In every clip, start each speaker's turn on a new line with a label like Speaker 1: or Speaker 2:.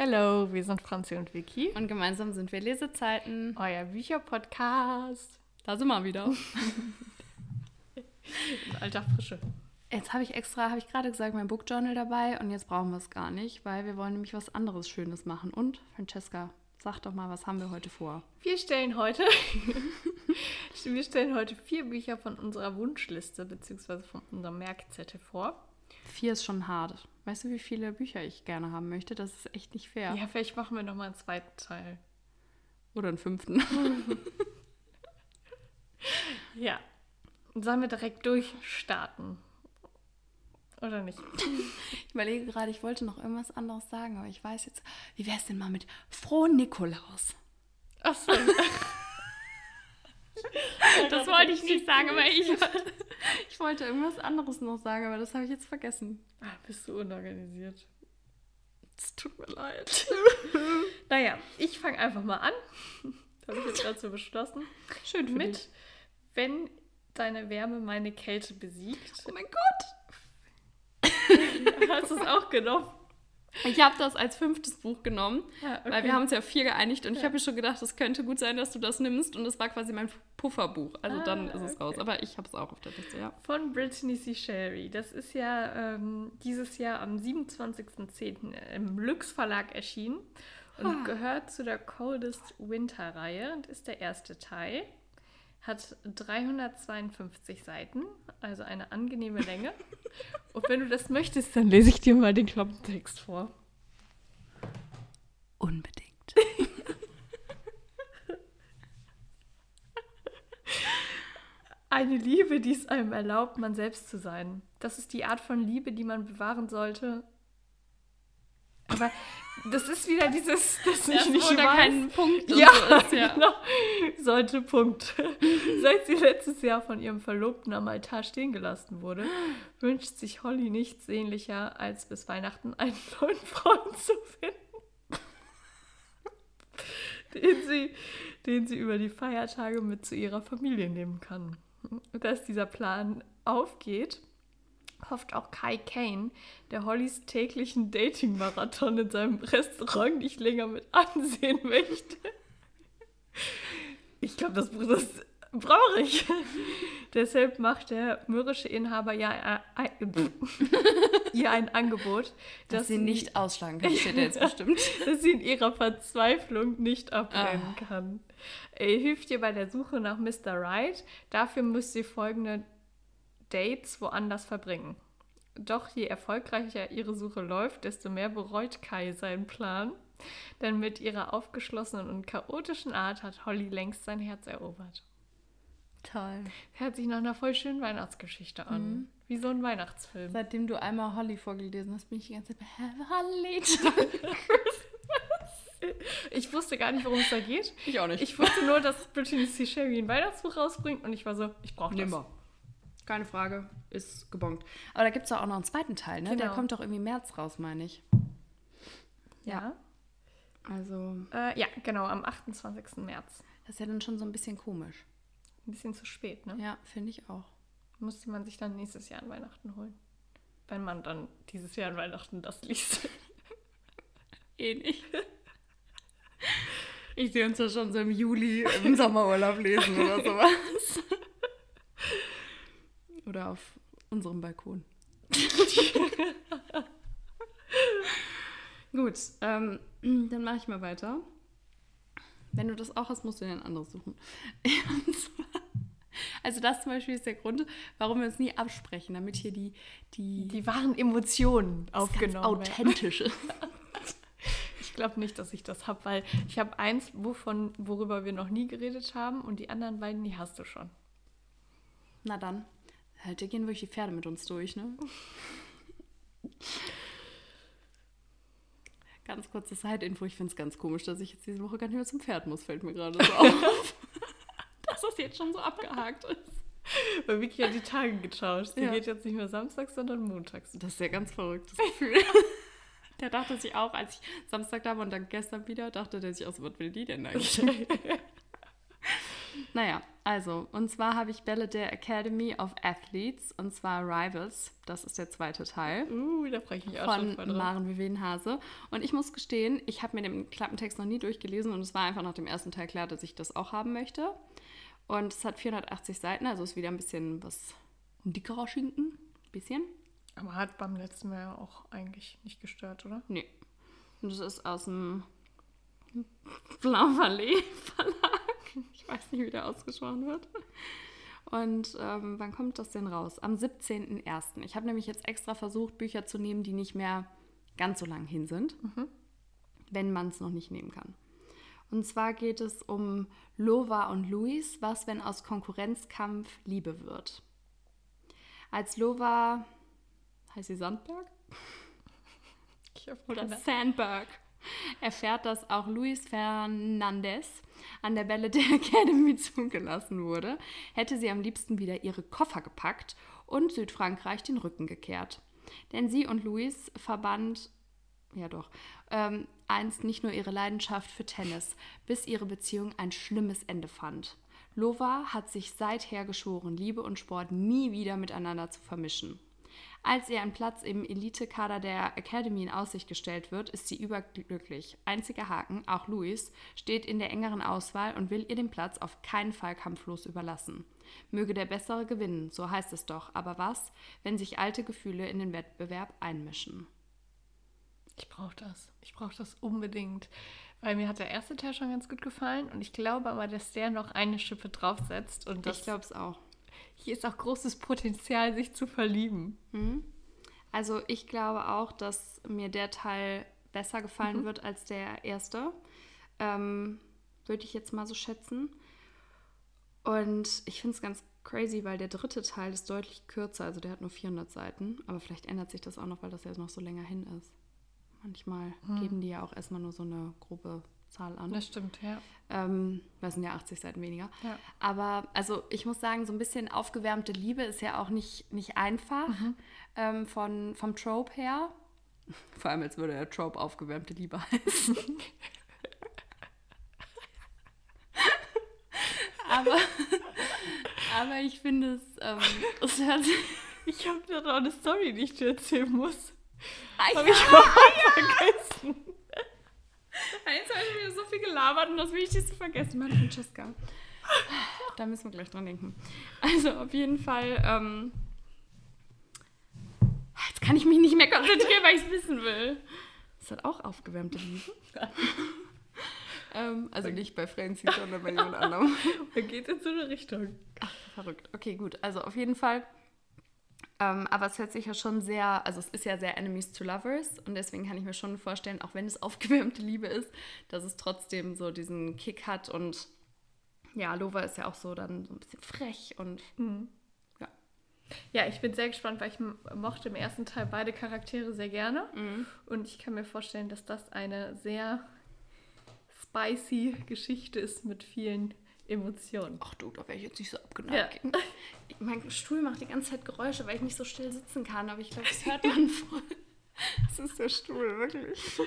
Speaker 1: Hallo, wir sind Franzi und Vicky.
Speaker 2: Und gemeinsam sind wir Lesezeiten.
Speaker 1: Euer Bücherpodcast.
Speaker 2: Da sind wir wieder.
Speaker 1: Alter Frische.
Speaker 2: Jetzt habe ich extra, habe ich gerade gesagt, mein Bookjournal dabei und jetzt brauchen wir es gar nicht, weil wir wollen nämlich was anderes Schönes machen. Und, Francesca, sag doch mal, was haben wir heute vor?
Speaker 1: Wir stellen heute, wir stellen heute vier Bücher von unserer Wunschliste bzw. von unserem Merkzettel vor.
Speaker 2: Vier ist schon hart. Weißt du, wie viele Bücher ich gerne haben möchte? Das ist echt nicht fair.
Speaker 1: Ja, vielleicht machen wir nochmal einen zweiten Teil.
Speaker 2: Oder einen fünften.
Speaker 1: Ja. Sollen wir direkt durchstarten? Oder nicht?
Speaker 2: Ich überlege gerade, ich wollte noch irgendwas anderes sagen, aber ich weiß jetzt, wie wäre es denn mal mit Frohen Nikolaus?
Speaker 1: Achso.
Speaker 2: Das wollte ich nicht sagen, aber ich, ich wollte irgendwas anderes noch sagen, aber das habe ich jetzt vergessen.
Speaker 1: Ah, bist du unorganisiert.
Speaker 2: Es tut mir leid.
Speaker 1: Naja, ich fange einfach mal an. Das habe ich jetzt gerade so beschlossen.
Speaker 2: Schön für
Speaker 1: Mit,
Speaker 2: dich.
Speaker 1: wenn deine Wärme meine Kälte besiegt.
Speaker 2: Oh mein Gott.
Speaker 1: Hast du es auch genommen?
Speaker 2: Ich habe das als fünftes Buch genommen,
Speaker 1: Ja,
Speaker 2: weil wir haben uns ja vier geeinigt und ich habe mir schon gedacht, es könnte gut sein, dass du das nimmst und es war quasi mein Pufferbuch. Also
Speaker 1: Ah,
Speaker 2: dann ist es
Speaker 1: okay.
Speaker 2: raus. Aber ich habe es auch auf der Liste, ja.
Speaker 1: Von Brittany C. Sherry. Das ist ja ähm, dieses Jahr am 27.10. im Lux Verlag erschienen und gehört zu der Coldest Winter Reihe und ist der erste Teil. Hat 352 Seiten, also eine angenehme Länge. und wenn du das möchtest, dann lese ich dir mal den Klappentext vor.
Speaker 2: Unbedingt.
Speaker 1: Eine Liebe, die es einem erlaubt, man selbst zu sein. Das ist die Art von Liebe, die man bewahren sollte. Aber das ist wieder dieses, das ich nicht
Speaker 2: oder
Speaker 1: weiß.
Speaker 2: keinen Punkt.
Speaker 1: ja,
Speaker 2: so ist, ja.
Speaker 1: genau. Sollte, Punkt. Seit sie letztes Jahr von ihrem Verlobten am Altar stehen gelassen wurde, wünscht sich Holly nichts sehnlicher, als bis Weihnachten einen neuen Freund zu finden. den sie, den sie über die Feiertage mit zu ihrer Familie nehmen kann. Und Dass dieser Plan aufgeht, hofft auch Kai Kane, der Hollys täglichen Dating-Marathon in seinem Restaurant nicht länger mit ansehen möchte. Ich glaube, das, das brauche ich. Deshalb macht der mürrische Inhaber ja ein, ein, ihr ein Angebot,
Speaker 2: Dass sie nicht ausschlagen kann, steht jetzt bestimmt.
Speaker 1: dass sie in ihrer Verzweiflung nicht abbrennen
Speaker 2: Ah.
Speaker 1: kann. Er hilft ihr bei der Suche nach Mr. Right. Dafür muss sie folgende Dates woanders verbringen. Doch je erfolgreicher ihre Suche läuft, desto mehr bereut Kai seinen Plan. Denn mit ihrer aufgeschlossenen und chaotischen Art hat Holly längst sein Herz erobert.
Speaker 2: Toll.
Speaker 1: Hört sich nach einer voll schönen Weihnachtsgeschichte an.
Speaker 2: Mhm.
Speaker 1: Wie so ein Weihnachtsfilm.
Speaker 2: Seitdem du einmal Holly vorgelesen hast, bin ich die ganze Zeit bei Holly.
Speaker 1: Ich wusste gar nicht, worum es da geht.
Speaker 2: Ich auch nicht.
Speaker 1: Ich wusste nur, dass Brittany C. Sherry ein Weihnachtsbuch rausbringt und ich war so, ich brauche das.
Speaker 2: Nimmer. Keine Frage, ist gebongt. Aber da gibt es auch noch einen zweiten Teil, ne? Der
Speaker 1: Genau.
Speaker 2: kommt doch irgendwie im März raus, meine ich.
Speaker 1: Ja.
Speaker 2: Also,
Speaker 1: Äh, ja, genau, am 28. März.
Speaker 2: das ist ja dann schon so ein bisschen komisch.
Speaker 1: Ein bisschen zu spät, ne?
Speaker 2: Ja, finde ich auch.
Speaker 1: Musste man sich dann nächstes Jahr an Weihnachten holen. Wenn man dann dieses Jahr an Weihnachten das liest.
Speaker 2: Eh nicht. Ich sehe uns ja schon so im Juli im Sommerurlaub lesen oder sowas. Oder auf unserem Balkon. Gut, ähm, dann mache ich mal weiter. Wenn du das auch hast, musst du dir ein anderes suchen. Zwar, also das zum Beispiel ist der Grund, warum wir uns nie absprechen, damit hier die, die,
Speaker 1: Die wahren Emotionen aufgenommen werden.
Speaker 2: authentische.
Speaker 1: Ich glaube nicht, dass ich das habe, weil ich habe eins, wovon, worüber wir noch nie geredet haben und die anderen beiden, die hast du schon.
Speaker 2: Na dann, halt, da gehen wirklich die Pferde mit uns durch, ne? Ganz kurze Side-Info, ich finde es ganz komisch, dass ich jetzt diese Woche gar nicht mehr zum Pferd muss, fällt mir gerade so auf. dass das jetzt schon so abgehakt ist.
Speaker 1: Weil Vicky hat die Tage getauscht. Sie
Speaker 2: Ja.
Speaker 1: geht jetzt nicht mehr samstags, sondern montags.
Speaker 2: Das ist ja ganz verrücktes Gefühl. der dachte sich auch, als ich Samstag da war und dann gestern wieder, dachte der sich auch so, was will die denn eigentlich? Naja, also, und zwar habe ich Bälle der Academy of Athletes, und zwar Rivals. Das ist der zweite Teil.
Speaker 1: Uh, da freue ich mich auch
Speaker 2: von
Speaker 1: schon voll drauf.
Speaker 2: Maren Vivian-Hase. Und ich muss gestehen, ich habe mir den Klappentext noch nie durchgelesen und es war einfach nach dem ersten Teil klar, dass ich das auch haben möchte. Und es hat 480 Seiten, also ist wieder ein bisschen was ein dickerer Schinken. Bisschen.
Speaker 1: Aber hat beim letzten Mal ja auch eigentlich nicht gestört, oder?
Speaker 2: Nee. Und das ist aus dem Vallée Verlag. Ich weiß nicht, wie der ausgesprochen wird. Und ähm, wann kommt das denn raus? Am 17.01. Ich habe nämlich jetzt extra versucht, Bücher zu nehmen, die nicht mehr ganz so lang hin sind, wenn man es noch nicht nehmen kann. Und zwar geht es um Lova und Luis, was, wenn aus Konkurrenzkampf Liebe wird. Als Lova, heißt sie Sandberg? Oder Sandberg erfährt, dass auch Luis Fernandez an der Bälle der Academy zugelassen wurde, hätte sie am liebsten wieder ihre Koffer gepackt und Südfrankreich den Rücken gekehrt. Denn sie und Luis verband, ja doch, ähm, einst nicht nur ihre Leidenschaft für Tennis, bis ihre Beziehung ein schlimmes Ende fand. Lova hat sich seither geschworen, Liebe und Sport nie wieder miteinander zu vermischen. Als ihr ein Platz im Elitekader der Academy in Aussicht gestellt wird, ist sie überglücklich. Einziger Haken, auch Luis, steht in der engeren Auswahl und will ihr den Platz auf keinen Fall kampflos überlassen. Möge der Bessere gewinnen, so heißt es doch. Aber was, wenn sich alte Gefühle in den Wettbewerb einmischen?
Speaker 1: Ich brauche das. Ich brauche das unbedingt. Weil mir hat der erste Teil schon ganz gut gefallen und ich glaube aber, dass der noch eine Schippe draufsetzt und das,
Speaker 2: ich glaube es auch.
Speaker 1: Hier ist auch großes Potenzial, sich zu verlieben.
Speaker 2: Also ich glaube auch, dass mir der Teil besser gefallen wird als der erste. Ähm, Würde ich jetzt mal so schätzen. Und ich finde es ganz crazy, weil der dritte Teil ist deutlich kürzer. Also der hat nur 400 Seiten. Aber vielleicht ändert sich das auch noch, weil das ja noch so länger hin ist. Manchmal geben die ja auch erstmal nur so eine grobe Zahl an.
Speaker 1: Das stimmt, ja.
Speaker 2: Ähm, das sind ja 80 Seiten weniger.
Speaker 1: Ja.
Speaker 2: Aber also ich muss sagen, so ein bisschen aufgewärmte Liebe ist ja auch nicht, nicht einfach ähm, von, vom Trope her. Vor allem, als würde der Trope aufgewärmte Liebe heißen. aber, aber ich finde es, ähm, es.
Speaker 1: Ich habe da noch eine Story, die ich dir erzählen muss.
Speaker 2: Ah,
Speaker 1: Habe
Speaker 2: ja.
Speaker 1: ich auch vergessen.
Speaker 2: Jetzt habe ich wieder so viel gelabert und das Wichtigste vergessen. Mann, Francesca. Da müssen wir gleich dran denken. Also auf jeden Fall. Ähm, jetzt kann ich mich nicht mehr konzentrieren, weil ich es wissen will. Das hat auch aufgewärmte Liebe. ähm, also nicht bei Francie, sondern bei jemand anderem.
Speaker 1: Er geht in so eine Richtung.
Speaker 2: Verrückt. Okay, gut. Also auf jeden Fall. Ähm, aber es hört sich ja schon sehr, also es ist ja sehr Enemies to Lovers und deswegen kann ich mir schon vorstellen, auch wenn es aufgewärmte Liebe ist, dass es trotzdem so diesen Kick hat und ja, Lova ist ja auch so dann so ein bisschen frech und ja.
Speaker 1: Ja, ich bin sehr gespannt, weil ich mochte im ersten Teil beide Charaktere sehr gerne.
Speaker 2: Mhm.
Speaker 1: Und ich kann mir vorstellen, dass das eine sehr spicy Geschichte ist mit vielen Emotionen.
Speaker 2: Ach du, da wäre ich jetzt nicht so abgeneigt. Mein Stuhl macht die ganze Zeit Geräusche, weil ich nicht so still sitzen kann, aber ich glaube, das hört man voll. Das ist der Stuhl, wirklich.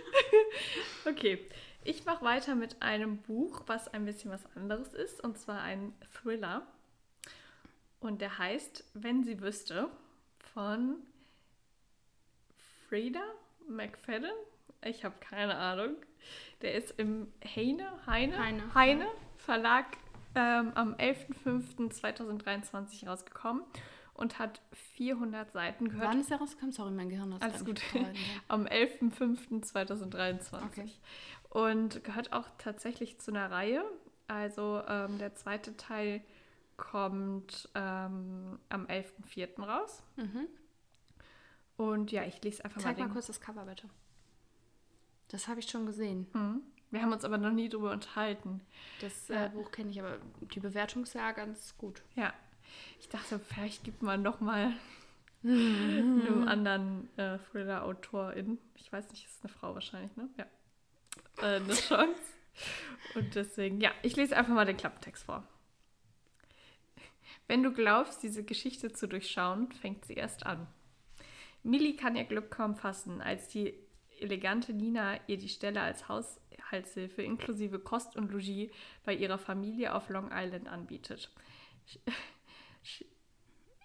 Speaker 1: Okay, ich mache weiter mit einem Buch, was ein bisschen was anderes ist, und zwar ein Thriller. Und der heißt Wenn sie wüsste von Frida McFadden. Ich habe keine Ahnung. Der ist im Heine, Heine,
Speaker 2: Heine.
Speaker 1: Heine Verlag ähm, am 11.05.2023 rausgekommen und hat 400 Seiten gehört.
Speaker 2: Wann ist der rausgekommen? Sorry, mein Gehirn hat
Speaker 1: Alles gut.
Speaker 2: nicht gehalten.
Speaker 1: Am 11.05.2023.
Speaker 2: Okay.
Speaker 1: Und gehört auch tatsächlich zu einer Reihe. Also ähm, der zweite Teil kommt ähm, am 11.04. raus.
Speaker 2: Mhm.
Speaker 1: Und ja, ich lese einfach
Speaker 2: Zeig
Speaker 1: mal
Speaker 2: mal
Speaker 1: den.
Speaker 2: kurz das Cover, bitte. Das habe ich schon gesehen.
Speaker 1: Mhm. Wir haben uns aber noch nie drüber unterhalten.
Speaker 2: Das äh, Buch kenne ich, aber die Bewertung ist ja ganz gut.
Speaker 1: Ja. Ich dachte, vielleicht gibt man noch mal
Speaker 2: Mhm.
Speaker 1: einem anderen äh, Thriller-Autorin, ich weiß nicht, ist eine Frau wahrscheinlich, ne? Ja. Äh, eine Chance. Und deswegen, ja, ich lese einfach mal den Klapptext vor. Wenn du glaubst, diese Geschichte zu durchschauen, fängt sie erst an. Millie kann ihr Glück kaum fassen, als die elegante Nina ihr die Stelle als Haushaltshilfe inklusive Kost und Logis bei ihrer Familie auf Long Island anbietet. Sch sch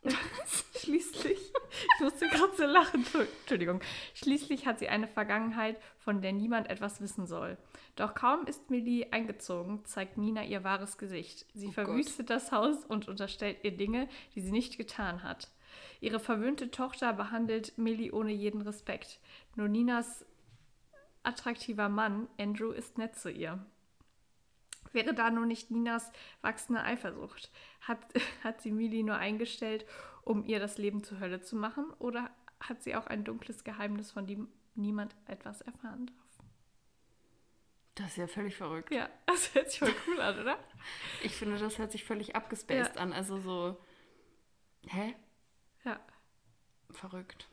Speaker 1: Schließlich, ich musste gerade so lachen, Entschuldigung. Schließlich hat sie eine Vergangenheit, von der niemand etwas wissen soll. Doch kaum ist Millie eingezogen, zeigt Nina ihr wahres Gesicht. Sie oh verwüstet Gott. das Haus und unterstellt ihr Dinge, die sie nicht getan hat. Ihre verwöhnte Tochter behandelt Millie ohne jeden Respekt. Nur Ninas attraktiver Mann, Andrew, ist nett zu ihr. Wäre da nur nicht Ninas wachsende Eifersucht? Hat, hat sie Millie nur eingestellt, um ihr das Leben zur Hölle zu machen? Oder hat sie auch ein dunkles Geheimnis, von dem niemand etwas erfahren darf?
Speaker 2: Das ist ja völlig verrückt.
Speaker 1: Ja, das hört sich voll cool an, oder?
Speaker 2: Ich finde, das hört sich völlig abgespaced ja. an. Also so. Hä?
Speaker 1: Ja.
Speaker 2: Verrückt.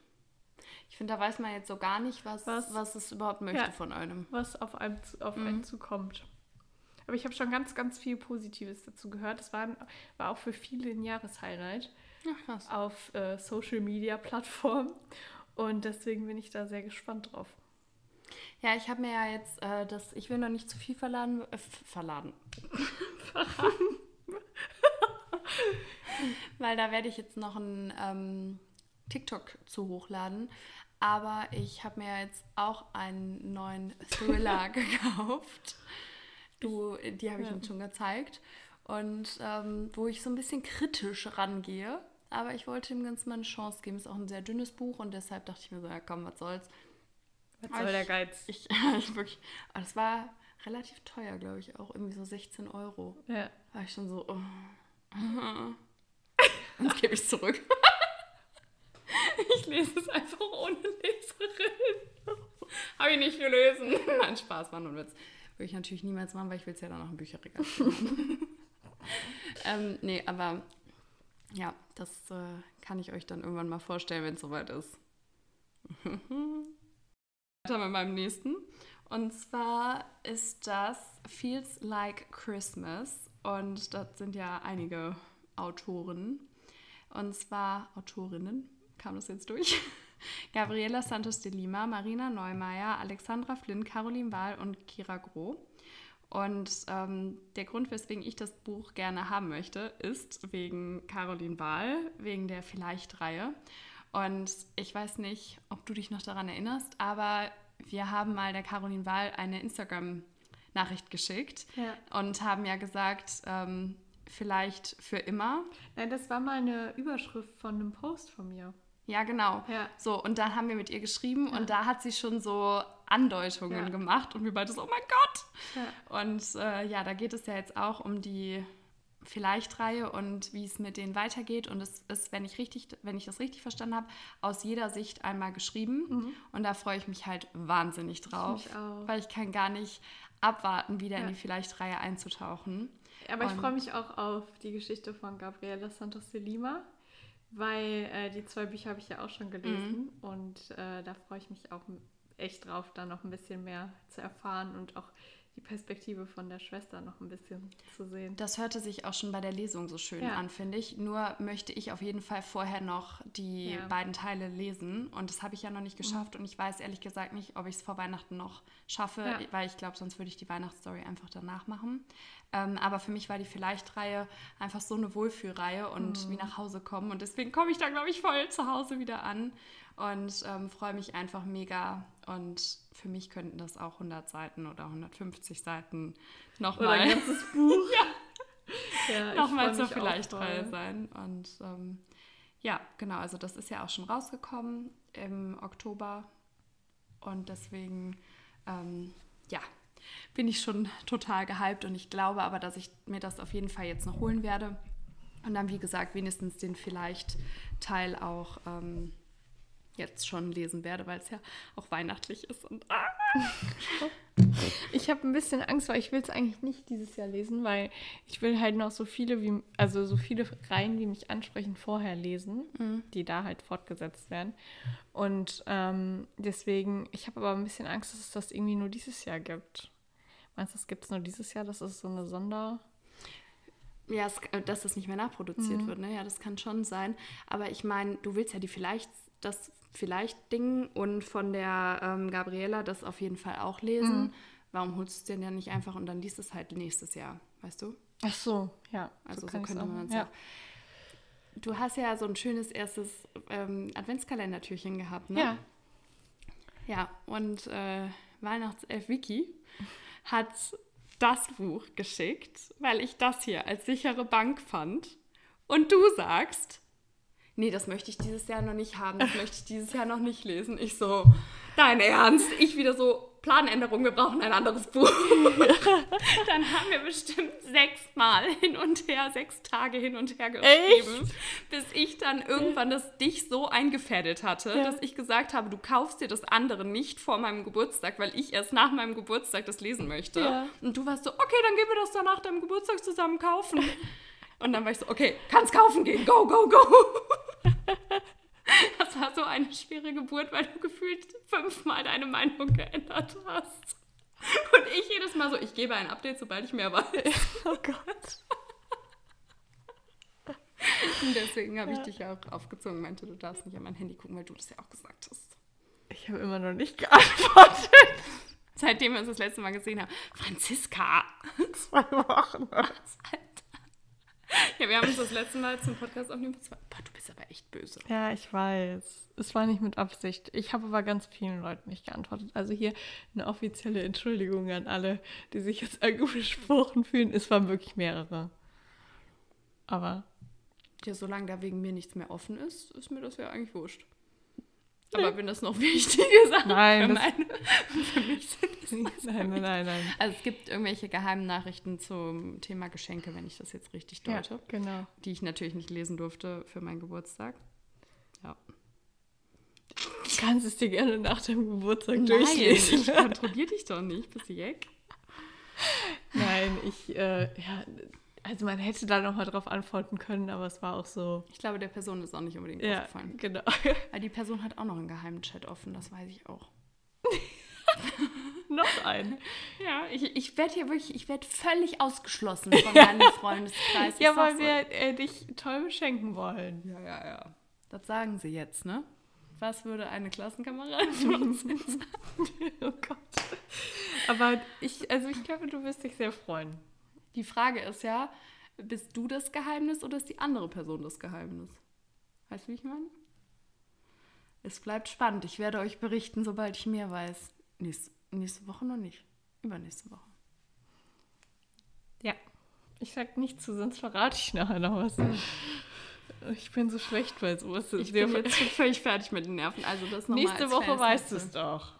Speaker 2: Ich finde, da weiß man jetzt so gar nicht, was, was, was es überhaupt möchte ja, von einem.
Speaker 1: Was auf einem, auf mhm. einen zukommt. Aber ich habe schon ganz, ganz viel Positives dazu gehört. Das war, war auch für viele ein Jahreshighlight
Speaker 2: Ach,
Speaker 1: auf äh, Social Media Plattformen. Und deswegen bin ich da sehr gespannt drauf.
Speaker 2: Ja, ich habe mir ja jetzt äh, das, ich will noch nicht zu viel verladen, äh, verladen. Weil da werde ich jetzt noch ein ähm, TikTok zu hochladen. Aber ich habe mir jetzt auch einen neuen Thriller gekauft. Du, die habe ich ja. Ihnen schon gezeigt. Und ähm, wo ich so ein bisschen kritisch rangehe. Aber ich wollte dem Ganzen mal eine Chance geben. Ist auch ein sehr dünnes Buch und deshalb dachte ich mir so, ja komm, was soll's.
Speaker 1: Was soll ich, der Geiz?
Speaker 2: Ich, ich wirklich, das war relativ teuer, glaube ich, auch irgendwie so 16 Euro.
Speaker 1: Ja.
Speaker 2: War ich schon so, oh. Jetzt gebe ich zurück.
Speaker 1: ich lese es einfach ohne Leserin. Habe ich nicht gelesen.
Speaker 2: Nein, Spaß, war nur ein Witz. Würde ich natürlich niemals machen, weil ich will es ja dann auch im Bücherregal ähm, nee, aber ja, das äh, kann ich euch dann irgendwann mal vorstellen, wenn es soweit ist. Weiter mit meinem nächsten. Und zwar ist das Feels Like Christmas. Und das sind ja einige Autoren. Und zwar Autorinnen. Kam das jetzt durch? Gabriela Santos de Lima, Marina Neumeier, Alexandra Flynn, Caroline Wahl und Kira Groh. Und ähm, der Grund, weswegen ich das Buch gerne haben möchte, ist wegen Caroline Wahl, wegen der Vielleicht-Reihe. Und ich weiß nicht, ob du dich noch daran erinnerst, aber wir haben mal der Caroline Wahl eine Instagram-Nachricht geschickt
Speaker 1: ja.
Speaker 2: und haben ja gesagt, ähm, vielleicht für immer.
Speaker 1: Nein, das war mal eine Überschrift von einem Post von mir.
Speaker 2: Ja, genau.
Speaker 1: Ja.
Speaker 2: So, und dann haben wir mit ihr geschrieben ja. und da hat sie schon so Andeutungen ja. gemacht und wir beide so, oh mein Gott! Und äh, ja, da geht es ja jetzt auch um die Vielleicht-Reihe und wie es mit denen weitergeht. Und es ist, wenn ich, richtig, wenn ich das richtig verstanden habe, aus jeder Sicht einmal geschrieben. Mhm. Und da freue ich mich halt wahnsinnig drauf.
Speaker 1: Ich auch.
Speaker 2: Weil ich kann gar nicht abwarten, wieder in die Vielleicht-Reihe einzutauchen.
Speaker 1: Aber und ich freue mich auch auf die Geschichte von Gabriela Santos de Lima weil äh, die zwei Bücher habe ich ja auch schon gelesen mhm. und äh, da freue ich mich auch echt drauf, da noch ein bisschen mehr zu erfahren und auch die Perspektive von der Schwester noch ein bisschen zu sehen.
Speaker 2: Das hörte sich auch schon bei der Lesung so schön ja. an, finde ich. Nur möchte ich auf jeden Fall vorher noch die ja. beiden Teile lesen. Und das habe ich ja noch nicht geschafft. Mhm. Und ich weiß ehrlich gesagt nicht, ob ich es vor Weihnachten noch schaffe, ja. weil ich glaube, sonst würde ich die Weihnachtsstory einfach danach machen. Ähm, aber für mich war die Vielleicht-Reihe einfach so eine Wohlfühlreihe und mhm. wie nach Hause kommen. Und deswegen komme ich da, glaube ich, voll zu Hause wieder an und ähm, freue mich einfach mega. Und für mich könnten das auch 100 Seiten oder 150 Seiten nochmal. Oder
Speaker 1: ein ganzes Buch.
Speaker 2: ja. ja nochmal zur Vielleicht-Reihe sein. Und ähm, ja, genau, also das ist ja auch schon rausgekommen im Oktober. Und deswegen, ähm, ja, bin ich schon total gehypt und ich glaube aber, dass ich mir das auf jeden Fall jetzt noch holen werde. Und dann, wie gesagt, wenigstens den vielleicht Teil auch ähm, jetzt schon lesen werde, weil es ja auch weihnachtlich ist. Und ah.
Speaker 1: Ich habe ein bisschen Angst, weil ich will es eigentlich nicht dieses Jahr lesen, weil ich will halt noch so viele wie, also so viele Reihen, die mich ansprechen, vorher lesen, mhm. die da halt fortgesetzt werden. Und ähm, deswegen, ich habe aber ein bisschen Angst, dass es das irgendwie nur dieses Jahr gibt. Meinst du, das gibt es nur dieses Jahr? Das ist so eine Sonder.
Speaker 2: Ja, es, äh, dass das nicht mehr nachproduziert mhm. wird, ne? Ja, das kann schon sein. Aber ich meine, du willst ja die vielleicht das vielleicht Ding und von der ähm, Gabriela das auf jeden Fall auch lesen.
Speaker 1: Mhm.
Speaker 2: Warum holst du es denn ja nicht einfach und dann liest es halt nächstes Jahr, weißt du?
Speaker 1: Ach so, ja.
Speaker 2: Also so,
Speaker 1: ich's
Speaker 2: könnte man es
Speaker 1: ja.
Speaker 2: auch. Du hast ja so ein schönes erstes ähm, Adventskalendertürchen gehabt, ne?
Speaker 1: Ja.
Speaker 2: Ja, und äh, Weihnachtself Wiki hat das Buch geschickt, weil ich das hier als sichere Bank fand. Und du sagst, nee, das möchte ich dieses Jahr noch nicht haben, das möchte ich dieses Jahr noch nicht lesen. Ich so, dein Ernst? Ich wieder so, Planänderung, wir brauchen ein anderes Buch. Dann haben wir bestimmt sechsmal hin und her, sechs Tage hin und her geschrieben, bis ich dann irgendwann das dich so eingefädelt hatte,
Speaker 1: Ja.
Speaker 2: dass ich gesagt habe, du kaufst dir das andere nicht vor meinem Geburtstag, weil ich erst nach meinem Geburtstag das lesen möchte.
Speaker 1: Ja.
Speaker 2: Und du warst so, okay, dann gehen wir das dann nach deinem Geburtstag zusammen kaufen. Und dann war ich so, okay, kannst kaufen gehen, go, go, go. Das war so eine schwere Geburt, weil du gefühlt fünfmal deine Meinung geändert hast. Und ich jedes Mal so, ich gebe ein Update, sobald ich mehr weiß.
Speaker 1: Oh Gott.
Speaker 2: Und deswegen habe ich dich auch aufgezogen, meinte, du darfst nicht an mein Handy gucken, weil du das ja auch gesagt hast.
Speaker 1: Ich habe immer noch nicht geantwortet.
Speaker 2: Seitdem wir uns das letzte Mal gesehen haben. Franziska!
Speaker 1: Zwei Wochen.
Speaker 2: Ja, wir haben uns das letzte Mal zum Podcast aufnehmen. Boah, du bist aber echt böse.
Speaker 1: Ja, ich weiß. Es war nicht mit Absicht. Ich habe aber ganz vielen Leuten nicht geantwortet. Also hier eine offizielle Entschuldigung an alle, die sich jetzt angesprochen fühlen. Es waren wirklich mehrere. Aber
Speaker 2: Ja, solange da wegen mir nichts mehr offen ist, ist mir das ja eigentlich wurscht. Aber wenn das noch wichtige Sachen
Speaker 1: Nein,
Speaker 2: für,
Speaker 1: das-
Speaker 2: meine, für mich sind.
Speaker 1: nein, nein, nein, nein.
Speaker 2: Also es gibt irgendwelche geheimen Nachrichten zum Thema Geschenke, wenn ich das jetzt richtig
Speaker 1: Ja,
Speaker 2: deute,
Speaker 1: genau.
Speaker 2: die ich natürlich nicht lesen durfte für meinen Geburtstag. Ja.
Speaker 1: Du kannst es dir gerne nach dem Geburtstag
Speaker 2: Nein,
Speaker 1: durchlesen.
Speaker 2: ich kontrolliere dich doch nicht, bist du jeck?
Speaker 1: Nein, ich, äh, ja, also man hätte da nochmal drauf antworten können, aber es war auch so.
Speaker 2: Ich glaube, der Person ist auch nicht unbedingt
Speaker 1: Ja,
Speaker 2: aufgefallen.
Speaker 1: genau.
Speaker 2: Aber die Person hat auch noch einen geheimen Chat offen, das weiß ich auch.
Speaker 1: Noch ein.
Speaker 2: Ja, ich, ich werde hier wirklich, ich werde völlig ausgeschlossen von meinem Freundeskreis.
Speaker 1: Ja, weil wir äh, dich toll beschenken wollen.
Speaker 2: Ja, ja, ja. Das sagen sie jetzt, ne? Was würde eine Klassenkameradin von uns jetzt sagen?
Speaker 1: Oh Gott. Aber ich, also ich glaube, du wirst dich sehr freuen.
Speaker 2: Die Frage ist ja, bist du das Geheimnis oder ist die andere Person das Geheimnis? Weißt du, wie ich meine? Es bleibt spannend. Ich werde euch berichten, sobald ich mehr weiß. Nächste, nächste Woche noch nicht. Übernächste Woche.
Speaker 1: Ja. Ich sag nichts zu, sonst verrate ich nachher noch was. Ich bin so schlecht bei sowas.
Speaker 2: Ich bin jetzt schon völlig fertig mit den Nerven. Also das
Speaker 1: Nächste Woche weißt du es doch.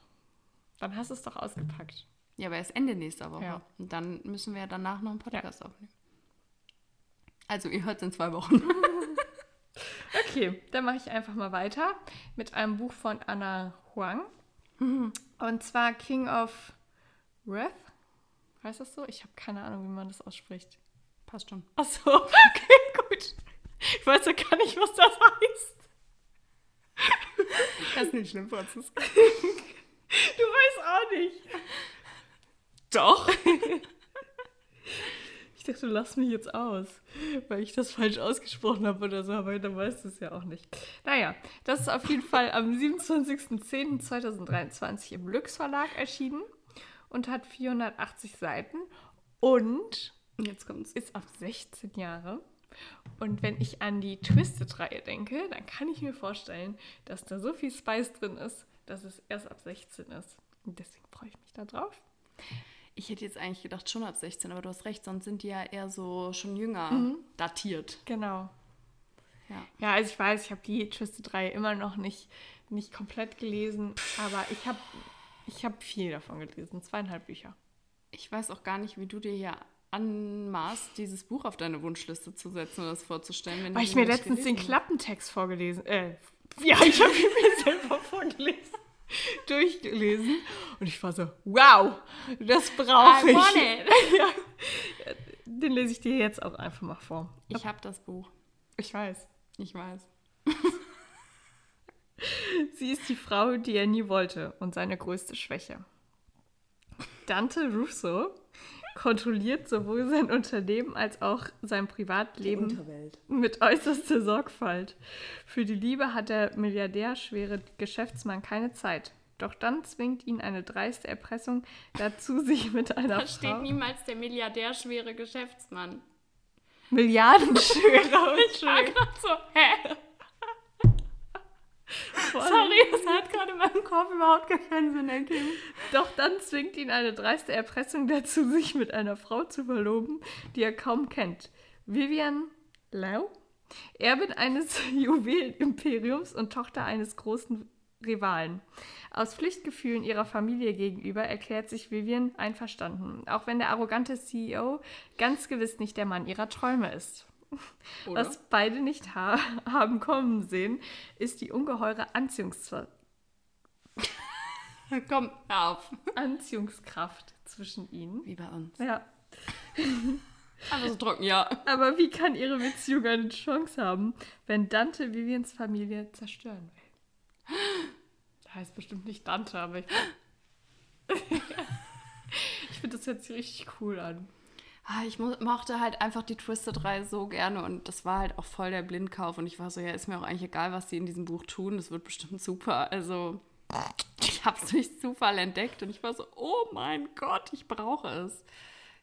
Speaker 1: Dann hast du es doch ausgepackt.
Speaker 2: Ja, aber erst Ende nächster Woche.
Speaker 1: Ja.
Speaker 2: Und dann müssen wir ja danach noch einen Podcast aufnehmen. Also, ihr hört es in zwei Wochen.
Speaker 1: Okay, dann mache ich einfach mal weiter mit einem Buch von Anna Huang. Und zwar King of Wrath. Heißt das so? Ich habe keine Ahnung, wie man das ausspricht.
Speaker 2: Passt schon.
Speaker 1: Ach so, okay, gut. Ich weiß ja gar nicht, was das heißt.
Speaker 2: Das ist nicht schlimm, Franziska.
Speaker 1: Du weißt auch nicht.
Speaker 2: Doch.
Speaker 1: Ich dachte, du lachst mich jetzt aus, weil ich das falsch ausgesprochen habe oder so, aber dann weißt du es ja auch nicht. Naja, das ist auf jeden Fall am 27.10.2023 im Lux Verlag erschienen und hat 480 Seiten und
Speaker 2: Jetzt kommt's.
Speaker 1: ist ab 16 Jahre. Und wenn ich an die Twisted-Reihe denke, dann kann ich mir vorstellen, dass da so viel Spice drin ist, dass es erst ab 16 ist. Und deswegen freue ich mich da drauf.
Speaker 2: Ich hätte jetzt eigentlich gedacht, schon ab 16, aber du hast recht, sonst sind die ja eher so schon jünger datiert.
Speaker 1: Genau.
Speaker 2: Ja.
Speaker 1: Ja, also ich weiß, ich habe die Twisted-Reihe immer noch nicht, nicht komplett gelesen, aber ich habe ich hab viel davon gelesen. Zweieinhalb Bücher.
Speaker 2: Ich weiß auch gar nicht, wie du dir hier anmaßt, dieses Buch auf deine Wunschliste zu setzen oder das vorzustellen. Wenn
Speaker 1: Weil ich mir letztens den Klappentext vorgelesen, äh, ja, ich habe ihn mir selber vorgelesen, durchgelesen und ich war so, wow, das brauche ich. ja. Den lese ich dir jetzt auch einfach mal vor.
Speaker 2: Ich habe das Buch.
Speaker 1: Ich weiß.
Speaker 2: Ich weiß.
Speaker 1: Sie ist die Frau, die er nie wollte und seine größte Schwäche. Dante Russo kontrolliert sowohl sein Unternehmen als auch sein Privatleben mit äußerster Sorgfalt. Für die Liebe hat der milliardärschwere Geschäftsmann keine Zeit. Doch dann zwingt ihn eine dreiste Erpressung dazu, sich mit einer
Speaker 2: Da steht
Speaker 1: Frau...
Speaker 2: niemals der milliardärschwere Geschäftsmann.
Speaker 1: Milliardenschwerer
Speaker 2: Ich war gerade so, hä? Sorry, das hat gerade in meinem Kopf überhaupt gar keinen Sinn ergeben.
Speaker 1: Doch dann zwingt ihn eine dreiste Erpressung dazu, sich mit einer Frau zu verloben, die er kaum kennt. Vivian Lau, Erbin eines Juwelimperiums und Tochter eines großen Rivalen. Aus Pflichtgefühlen ihrer Familie gegenüber erklärt sich Vivian einverstanden, auch wenn der arrogante CEO ganz gewiss nicht der Mann ihrer Träume ist.
Speaker 2: Oder?
Speaker 1: Was beide nicht ha haben kommen sehen, ist die ungeheure Anziehungskraft
Speaker 2: Komm, hör auf.
Speaker 1: Anziehungskraft zwischen ihnen.
Speaker 2: Wie bei uns.
Speaker 1: Ja.
Speaker 2: Einfach so trocken, ja.
Speaker 1: Aber wie kann ihre Beziehung eine Chance haben, wenn Dante Vivians Familie zerstören will? Heißt bestimmt nicht Dante, aber ich. ich finde das jetzt richtig cool an.
Speaker 2: Ah, Ich mo- mochte halt einfach die Twisted 3 so gerne und das war halt auch voll der Blindkauf und ich war so, ja, ist mir auch eigentlich egal, was sie in diesem Buch tun, das wird bestimmt super. Also, ich habe es durch Zufall entdeckt und ich war so, oh mein Gott, ich brauche es.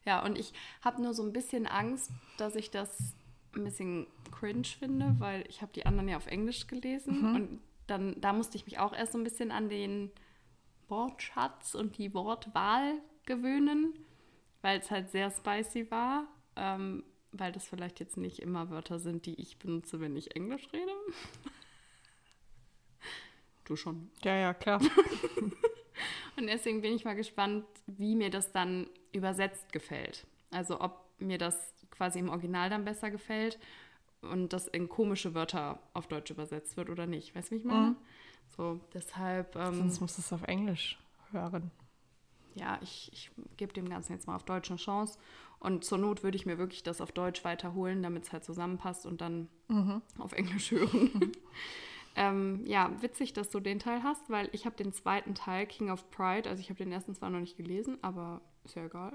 Speaker 2: Ja, und ich habe nur so ein bisschen Angst, dass ich das ein bisschen cringe finde, weil ich habe die anderen ja auf Englisch gelesen und dann, da musste ich mich auch erst so ein bisschen an den Wortschatz und die Wortwahl gewöhnen weil es halt sehr spicy war, ähm, weil das vielleicht jetzt nicht immer Wörter sind, die ich benutze, wenn ich Englisch rede. Du schon.
Speaker 1: Ja, ja, klar.
Speaker 2: Und deswegen bin ich mal gespannt, wie mir das dann übersetzt gefällt. Also ob mir das quasi im Original dann besser gefällt und das in komische Wörter auf Deutsch übersetzt wird oder nicht. Weißt du, wie ich meine?
Speaker 1: Mhm.
Speaker 2: So, deshalb, ähm,
Speaker 1: Sonst musst du es auf Englisch hören.
Speaker 2: Ja, ich, ich gebe dem Ganzen jetzt mal auf Deutsch eine Chance. Und zur Not würde ich mir wirklich das auf Deutsch weiterholen, damit es halt zusammenpasst und dann auf Englisch hören. ähm, ja, witzig, dass du den Teil hast, weil ich habe den zweiten Teil, King of Pride, also ich habe den ersten zwar noch nicht gelesen, aber ist ja egal.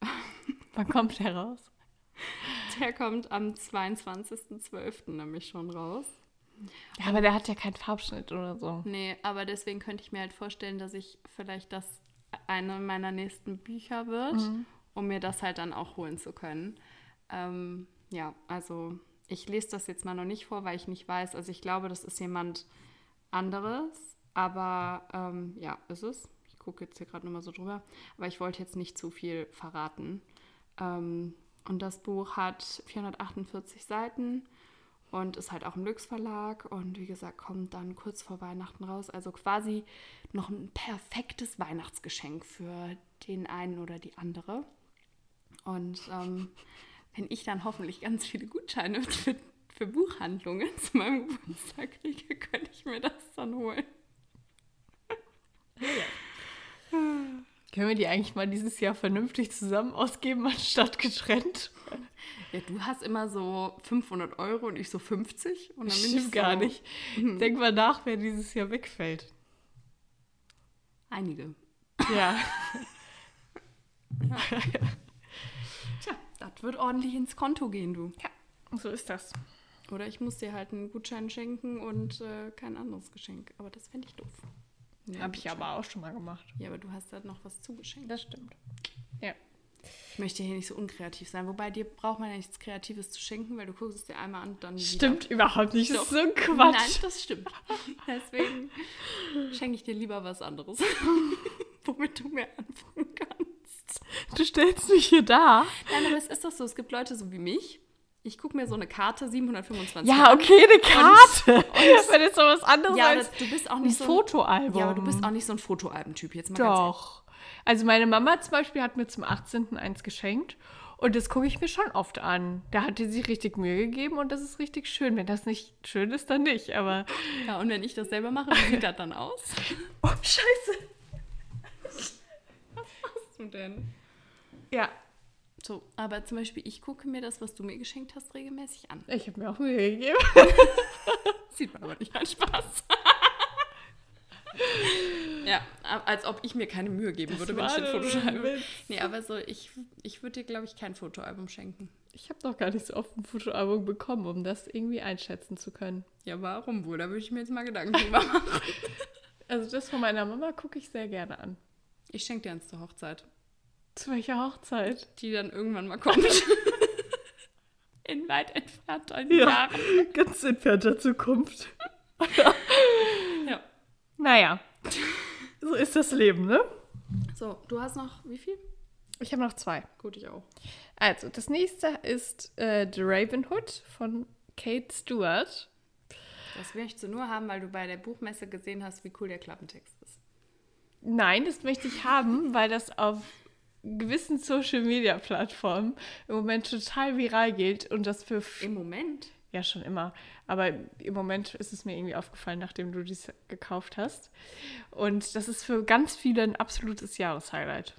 Speaker 1: Wann kommt der raus?
Speaker 2: Der kommt am 22.12. nämlich schon raus.
Speaker 1: Ja, aber der hat ja keinen Farbschnitt oder so.
Speaker 2: Nee, aber deswegen könnte ich mir halt vorstellen, dass ich vielleicht das eine meiner nächsten Bücher wird, um mir das halt dann auch holen zu können. Ähm, ja, also ich lese das jetzt mal noch nicht vor, weil ich nicht weiß. Also ich glaube, das ist jemand anderes, aber ähm, ja, ist es. Ich gucke jetzt hier gerade nochmal so drüber. Aber ich wollte jetzt nicht zu viel verraten. Ähm, und das Buch hat 448 Seiten und ist halt auch im Lüx Verlag und wie gesagt kommt dann kurz vor Weihnachten raus. Also quasi noch ein perfektes Weihnachtsgeschenk für den einen oder die andere. Und ähm, wenn ich dann hoffentlich ganz viele Gutscheine für, für Buchhandlungen zu meinem Geburtstag kriege, könnte ich mir das dann holen.
Speaker 1: Können wir die eigentlich mal dieses Jahr vernünftig zusammen ausgeben, anstatt getrennt?
Speaker 2: Ja, du hast immer so 500 Euro und ich so 50. Und dann bin ich
Speaker 1: Stimmt gar
Speaker 2: so,
Speaker 1: nicht. Denk mal nach, wer dieses Jahr wegfällt.
Speaker 2: Einige.
Speaker 1: Ja.
Speaker 2: Tja, das wird ordentlich ins Konto gehen, du.
Speaker 1: so ist das.
Speaker 2: Oder ich muss dir halt einen Gutschein schenken und äh, kein anderes Geschenk. Aber das fände ich doof. Nee,
Speaker 1: Habe ich aber auch schon mal gemacht.
Speaker 2: Ja, aber du hast halt noch was zugeschenkt.
Speaker 1: Das stimmt. Ja.
Speaker 2: Ich möchte hier nicht so unkreativ sein. Wobei dir braucht man ja nichts Kreatives zu schenken, weil du guckst es dir einmal an und dann.
Speaker 1: Stimmt überhaupt nicht. Das ist so ein
Speaker 2: Wieder.
Speaker 1: Quatsch.
Speaker 2: Nein, das stimmt. Deswegen schenke ich dir lieber was anderes. Womit du mehr anfangen kannst.
Speaker 1: Du stellst mich hier da.
Speaker 2: Nein, aber es ist doch so. Es gibt Leute so wie mich. Ich gucke mir so eine Karte 725
Speaker 1: Ja, okay, eine Karte. Wenn jetzt noch was anderes
Speaker 2: Ja,
Speaker 1: als
Speaker 2: das, du bist auch
Speaker 1: ein
Speaker 2: nicht so ein
Speaker 1: Fotoalbum.
Speaker 2: Ja, aber du bist auch nicht so ein Fotoalbentyp jetzt mal ganz
Speaker 1: Doch. Also meine Mama zum Beispiel hat mir zum 18. eins geschenkt und das gucke ich mir schon oft an. Da hat die sich richtig Mühe gegeben und das ist richtig schön. Wenn das nicht schön ist, dann nicht. Aber.
Speaker 2: Ja, und wenn ich das selber mache, wie sieht das dann aus?
Speaker 1: oh Scheiße.
Speaker 2: Was du denn?
Speaker 1: Ja,
Speaker 2: So, aber zum Beispiel, ich gucke mir das, was du mir geschenkt hast, regelmäßig an.
Speaker 1: ich habe mir auch Mühe gegeben.
Speaker 2: Sieht man aber nicht, hat Spaß. Ja, als ob ich mir keine Mühe geben würde, wenn ich ein Foto schreibe. Nee, aber so, ich, ich würde dir, glaube ich, kein Fotoalbum schenken.
Speaker 1: Ich habe noch gar nicht so oft ein Fotoalbum bekommen, um das irgendwie einschätzen zu können.
Speaker 2: Ja, warum wohl? Da würde ich mir jetzt mal Gedanken drüber machen.
Speaker 1: Also das von meiner Mama gucke ich sehr gerne an.
Speaker 2: Ich schenke dir eins zur Hochzeit.
Speaker 1: Zu welcher Hochzeit?
Speaker 2: Die dann irgendwann mal kommt. In weit entfernter
Speaker 1: Ja.
Speaker 2: Jahren.
Speaker 1: Ganz entfernter Zukunft.
Speaker 2: Ja.
Speaker 1: Naja, so ist das Leben, ne?
Speaker 2: So, du hast noch wie viel?
Speaker 1: Ich habe noch zwei.
Speaker 2: Gut, ich auch.
Speaker 1: Also, das nächste ist äh, The Raven Hood von Kate Stewart.
Speaker 2: Das möchtest du nur haben, weil du bei der Buchmesse gesehen hast, wie cool der Klappentext ist.
Speaker 1: Nein, das möchte ich haben, weil das auf gewissen Social-Media-Plattformen im Moment total viral geht und das für...
Speaker 2: Im Moment?
Speaker 1: Ja, schon immer. Aber im Moment ist es mir irgendwie aufgefallen, nachdem du dies gekauft hast. Und das ist für ganz viele ein absolutes Jahreshighlight.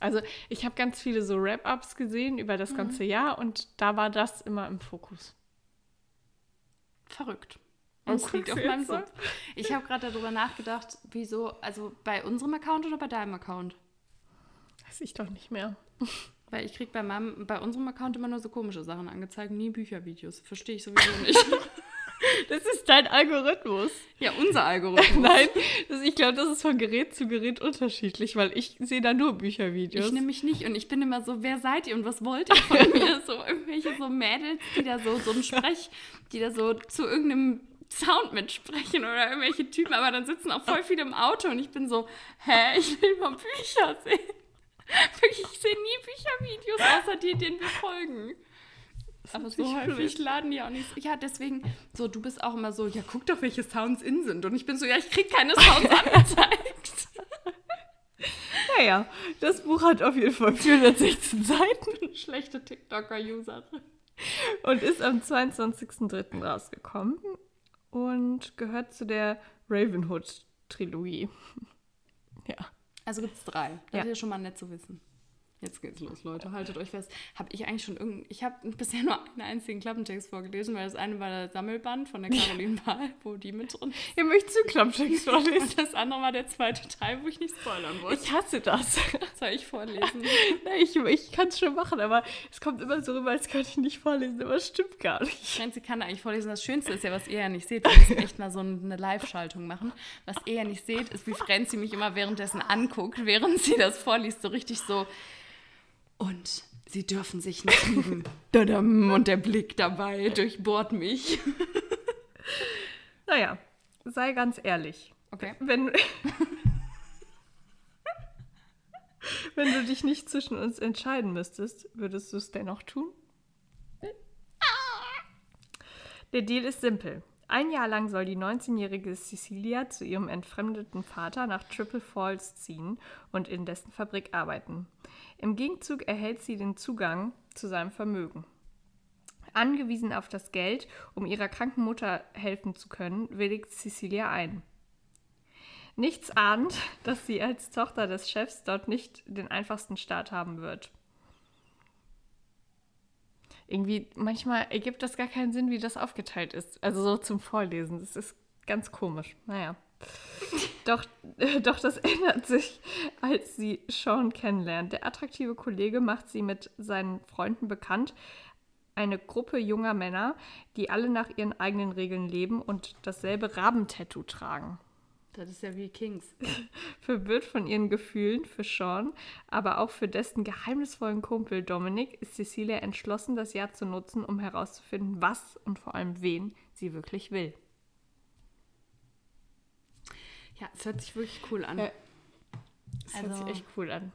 Speaker 1: Also ich habe ganz viele so Wrap-ups gesehen über das ganze Jahr und da war das immer im Fokus.
Speaker 2: Verrückt.
Speaker 1: Und
Speaker 2: es liegt auf meinem? Sub. Ich habe gerade darüber nachgedacht, wieso, also bei unserem Account oder bei deinem Account?
Speaker 1: Weiß ich doch nicht mehr.
Speaker 2: Weil ich krieg bei meinem, bei unserem Account immer nur so komische Sachen angezeigt, nie Büchervideos. Verstehe ich sowieso nicht.
Speaker 1: Das ist dein Algorithmus.
Speaker 2: ja, unser Algorithmus.
Speaker 1: Nein, das, ich glaube, das ist von Gerät zu Gerät unterschiedlich, weil ich sehe da nur Büchervideos.
Speaker 2: Ich nehme mich nicht und ich bin immer so, wer seid ihr und was wollt ihr von mir? So irgendwelche so Mädels, die da so, so ein Sprech, die da so zu irgendeinem Sound mitsprechen oder irgendwelche Typen, aber dann sitzen auch voll viele im Auto und ich bin so, hä, ich will mal Bücher sehen. Wirklich, ich sehe nie Büchervideos, außer die, denen wir folgen. Aber so häufig
Speaker 1: blöd.
Speaker 2: laden die auch nicht. Ja, deswegen, so, du bist auch immer so, ja, guck doch, welche Sounds in sind. Und ich bin so, ja, ich krieg keine Sounds angezeigt.
Speaker 1: Naja, das Buch hat auf jeden Fall 416 Seiten
Speaker 2: Schlechte TikToker-Userin.
Speaker 1: und ist am 22.03. rausgekommen und gehört zu der Ravenhood-Trilogie. Ja.
Speaker 2: Also gibt es drei. Das
Speaker 1: Ja.
Speaker 2: ist ja schon mal nett zu wissen. Jetzt geht's los, Leute. Haltet euch fest. Habe ich eigentlich schon irgendein. Ich habe bisher nur einen einzigen Klappentext vorgelesen, weil das eine war der Sammelband von der Caroline Wahl, wo die mit drin.
Speaker 1: Ihr möchtet zu Klapptext vorlesen?
Speaker 2: Und das andere war der zweite Teil, wo ich nicht spoilern wollte.
Speaker 1: Ich hasse das.
Speaker 2: Soll ich vorlesen?
Speaker 1: Nein, ich ich kann es schon machen, aber es kommt immer so rüber, als könnte ich nicht vorlesen, aber es stimmt gar nicht.
Speaker 2: Franzi kann eigentlich vorlesen. Das Schönste ist ja, was ihr ja nicht seht. Wir müssen echt mal so eine Live-Schaltung machen. Was ihr ja nicht seht, ist, wie Franzi mich immer währenddessen anguckt, während sie das vorliest. So richtig so. Und sie dürfen sich nicht lieben. Und der Blick dabei durchbohrt mich.
Speaker 1: Naja, sei ganz ehrlich.
Speaker 2: Okay.
Speaker 1: Wenn, wenn du dich nicht zwischen uns entscheiden müsstest, würdest du es dennoch tun? Der Deal ist simpel. Ein Jahr lang soll die 19-jährige Cecilia zu ihrem entfremdeten Vater nach Triple Falls ziehen und in dessen Fabrik arbeiten. Im Gegenzug erhält sie den Zugang zu seinem Vermögen. Angewiesen auf das Geld, um ihrer kranken Mutter helfen zu können, willigt Cecilia ein. Nichts ahnt, dass sie als Tochter des Chefs dort nicht den einfachsten Start haben wird. Irgendwie, manchmal ergibt das gar keinen Sinn, wie das aufgeteilt ist. Also so zum Vorlesen. Das ist ganz komisch. Naja. Doch, doch das ändert sich, als sie Sean kennenlernt. Der attraktive Kollege macht sie mit seinen Freunden bekannt. Eine Gruppe junger Männer, die alle nach ihren eigenen Regeln leben und dasselbe Rabentattoo tragen.
Speaker 2: Das ist ja wie Kings.
Speaker 1: Verwirrt von ihren Gefühlen für Sean, aber auch für dessen geheimnisvollen Kumpel Dominic, ist Cecilia entschlossen, das Jahr zu nutzen, um herauszufinden, was und vor allem wen sie wirklich will.
Speaker 2: Ja, es hört sich wirklich cool an.
Speaker 1: Ja. Das hört
Speaker 2: Also-
Speaker 1: sich echt cool an.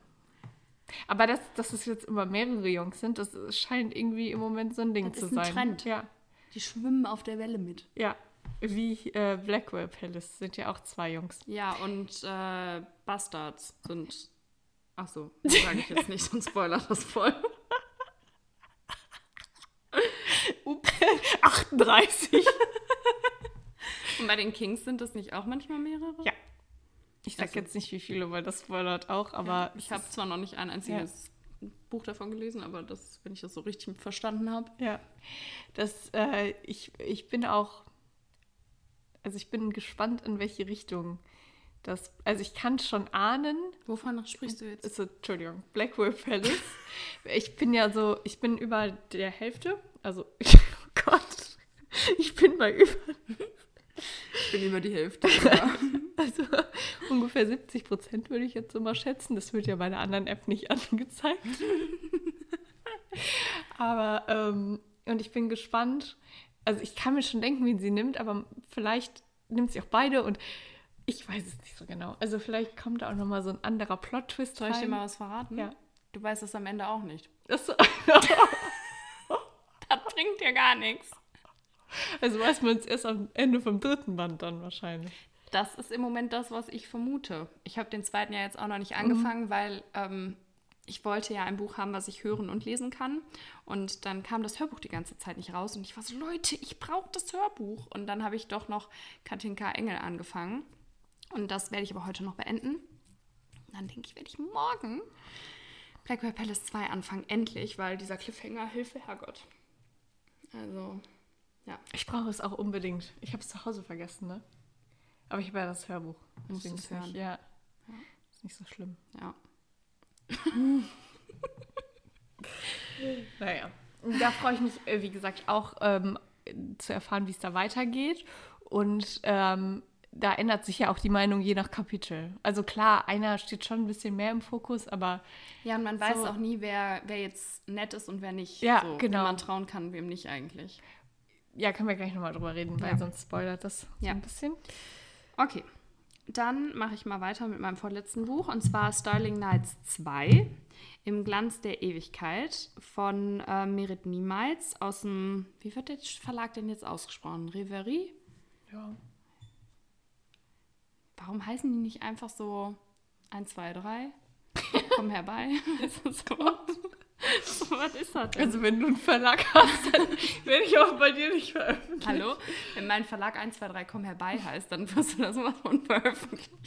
Speaker 1: Aber dass, dass es jetzt immer mehrere Jungs sind, das scheint irgendwie im Moment so ein Ding
Speaker 2: Das
Speaker 1: zu
Speaker 2: ist ein
Speaker 1: sein.
Speaker 2: Trend.
Speaker 1: Ja,
Speaker 2: Die schwimmen auf der Welle mit.
Speaker 1: ja. Wie äh, Blackwell Palace sind ja auch zwei Jungs.
Speaker 2: Ja, und äh, Bastards sind. Ach so, das sage ich jetzt nicht, sonst spoilert das voll.
Speaker 1: 38.
Speaker 2: Und bei den Kings sind das nicht auch manchmal mehrere?
Speaker 1: Ja. Ich sag
Speaker 2: Also-
Speaker 1: jetzt nicht wie viele, weil das spoilert auch, aber
Speaker 2: ich habe zwar noch nicht ein einziges Buch davon gelesen, aber das, wenn ich das so richtig verstanden habe.
Speaker 1: Ja, das, äh, ich, ich bin auch, also ich bin gespannt, in welche Richtung Das, also ich kann schon ahnen.
Speaker 2: Wovon sprichst du jetzt?
Speaker 1: Ist, Entschuldigung, Blackwell Palace. ich bin ja so, ich bin über der Hälfte. Also, oh Gott, ich bin bei über.
Speaker 2: Ich bin über die Hälfte. Ja.
Speaker 1: Also ungefähr 70 Prozent würde ich jetzt so mal schätzen. Das wird ja bei der anderen App nicht angezeigt. aber, ähm, und ich bin gespannt. Also ich kann mir schon denken, wen sie nimmt, aber vielleicht nimmt sie auch beide und ich weiß es nicht so genau. Also vielleicht kommt da auch nochmal so ein anderer Plot-Twist
Speaker 2: Soll ich dir mal was verraten?
Speaker 1: Ja.
Speaker 2: Du weißt es am Ende auch nicht.
Speaker 1: Das,
Speaker 2: Das bringt dir gar nichts.
Speaker 1: also weiß man es erst am Ende vom dritten Band dann wahrscheinlich.
Speaker 2: Das ist im Moment das, was ich vermute. Ich habe den zweiten ja jetzt auch noch nicht angefangen, weil ähm, ich wollte ja ein Buch haben, was ich hören und lesen kann. Und dann kam das Hörbuch die ganze Zeit nicht raus. Und ich war so, Leute, ich brauche das Hörbuch. Und dann habe ich doch noch Katinka Engel angefangen. Und das werde ich aber heute noch beenden. Und dann denke ich, werde ich morgen Blackwell Palace 2 anfangen. Endlich, weil dieser Cliffhanger, Hilfe, Herrgott. Also, ja.
Speaker 1: Ich brauche es auch unbedingt. Ich habe es zu Hause vergessen, ne? Aber ich habe ja das Hörbuch. Deswegen
Speaker 2: es
Speaker 1: ist nicht,
Speaker 2: hören.
Speaker 1: ja. Ist nicht so schlimm.
Speaker 2: ja.
Speaker 1: Naja. Da freue ich mich, äh, wie gesagt, auch ähm, zu erfahren, wie es da weitergeht. Und ähm, da ändert sich ja auch die Meinung je nach Kapitel. Also klar, einer steht schon ein bisschen mehr im Fokus, aber
Speaker 2: Ja, und man weiß
Speaker 1: So.
Speaker 2: auch nie, wer, wer jetzt nett ist und wer nicht.
Speaker 1: Ja,
Speaker 2: so,
Speaker 1: genau.
Speaker 2: Wem man trauen kann, wem nicht eigentlich.
Speaker 1: ja, können wir gleich nochmal drüber reden, weil
Speaker 2: Ja.
Speaker 1: sonst spoilert das so
Speaker 2: Ja.
Speaker 1: ein bisschen.
Speaker 2: Okay, dann mache ich mal weiter mit meinem vorletzten Buch und zwar Starling Nights 2 im Glanz der Ewigkeit von äh, Merit Niemals aus dem, wie wird der Verlag denn jetzt ausgesprochen? Reverie?
Speaker 1: Ja.
Speaker 2: Warum heißen die nicht einfach so 1, 2, 3? Komm herbei. ist das so? Was ist das denn?
Speaker 1: Also wenn du einen Verlag hast, dann werde ich auch bei dir nicht veröffentlichen.
Speaker 2: Hallo? Wenn mein Verlag 1, 2, 3 komm herbei heißt, dann wirst du das von veröffentlichen.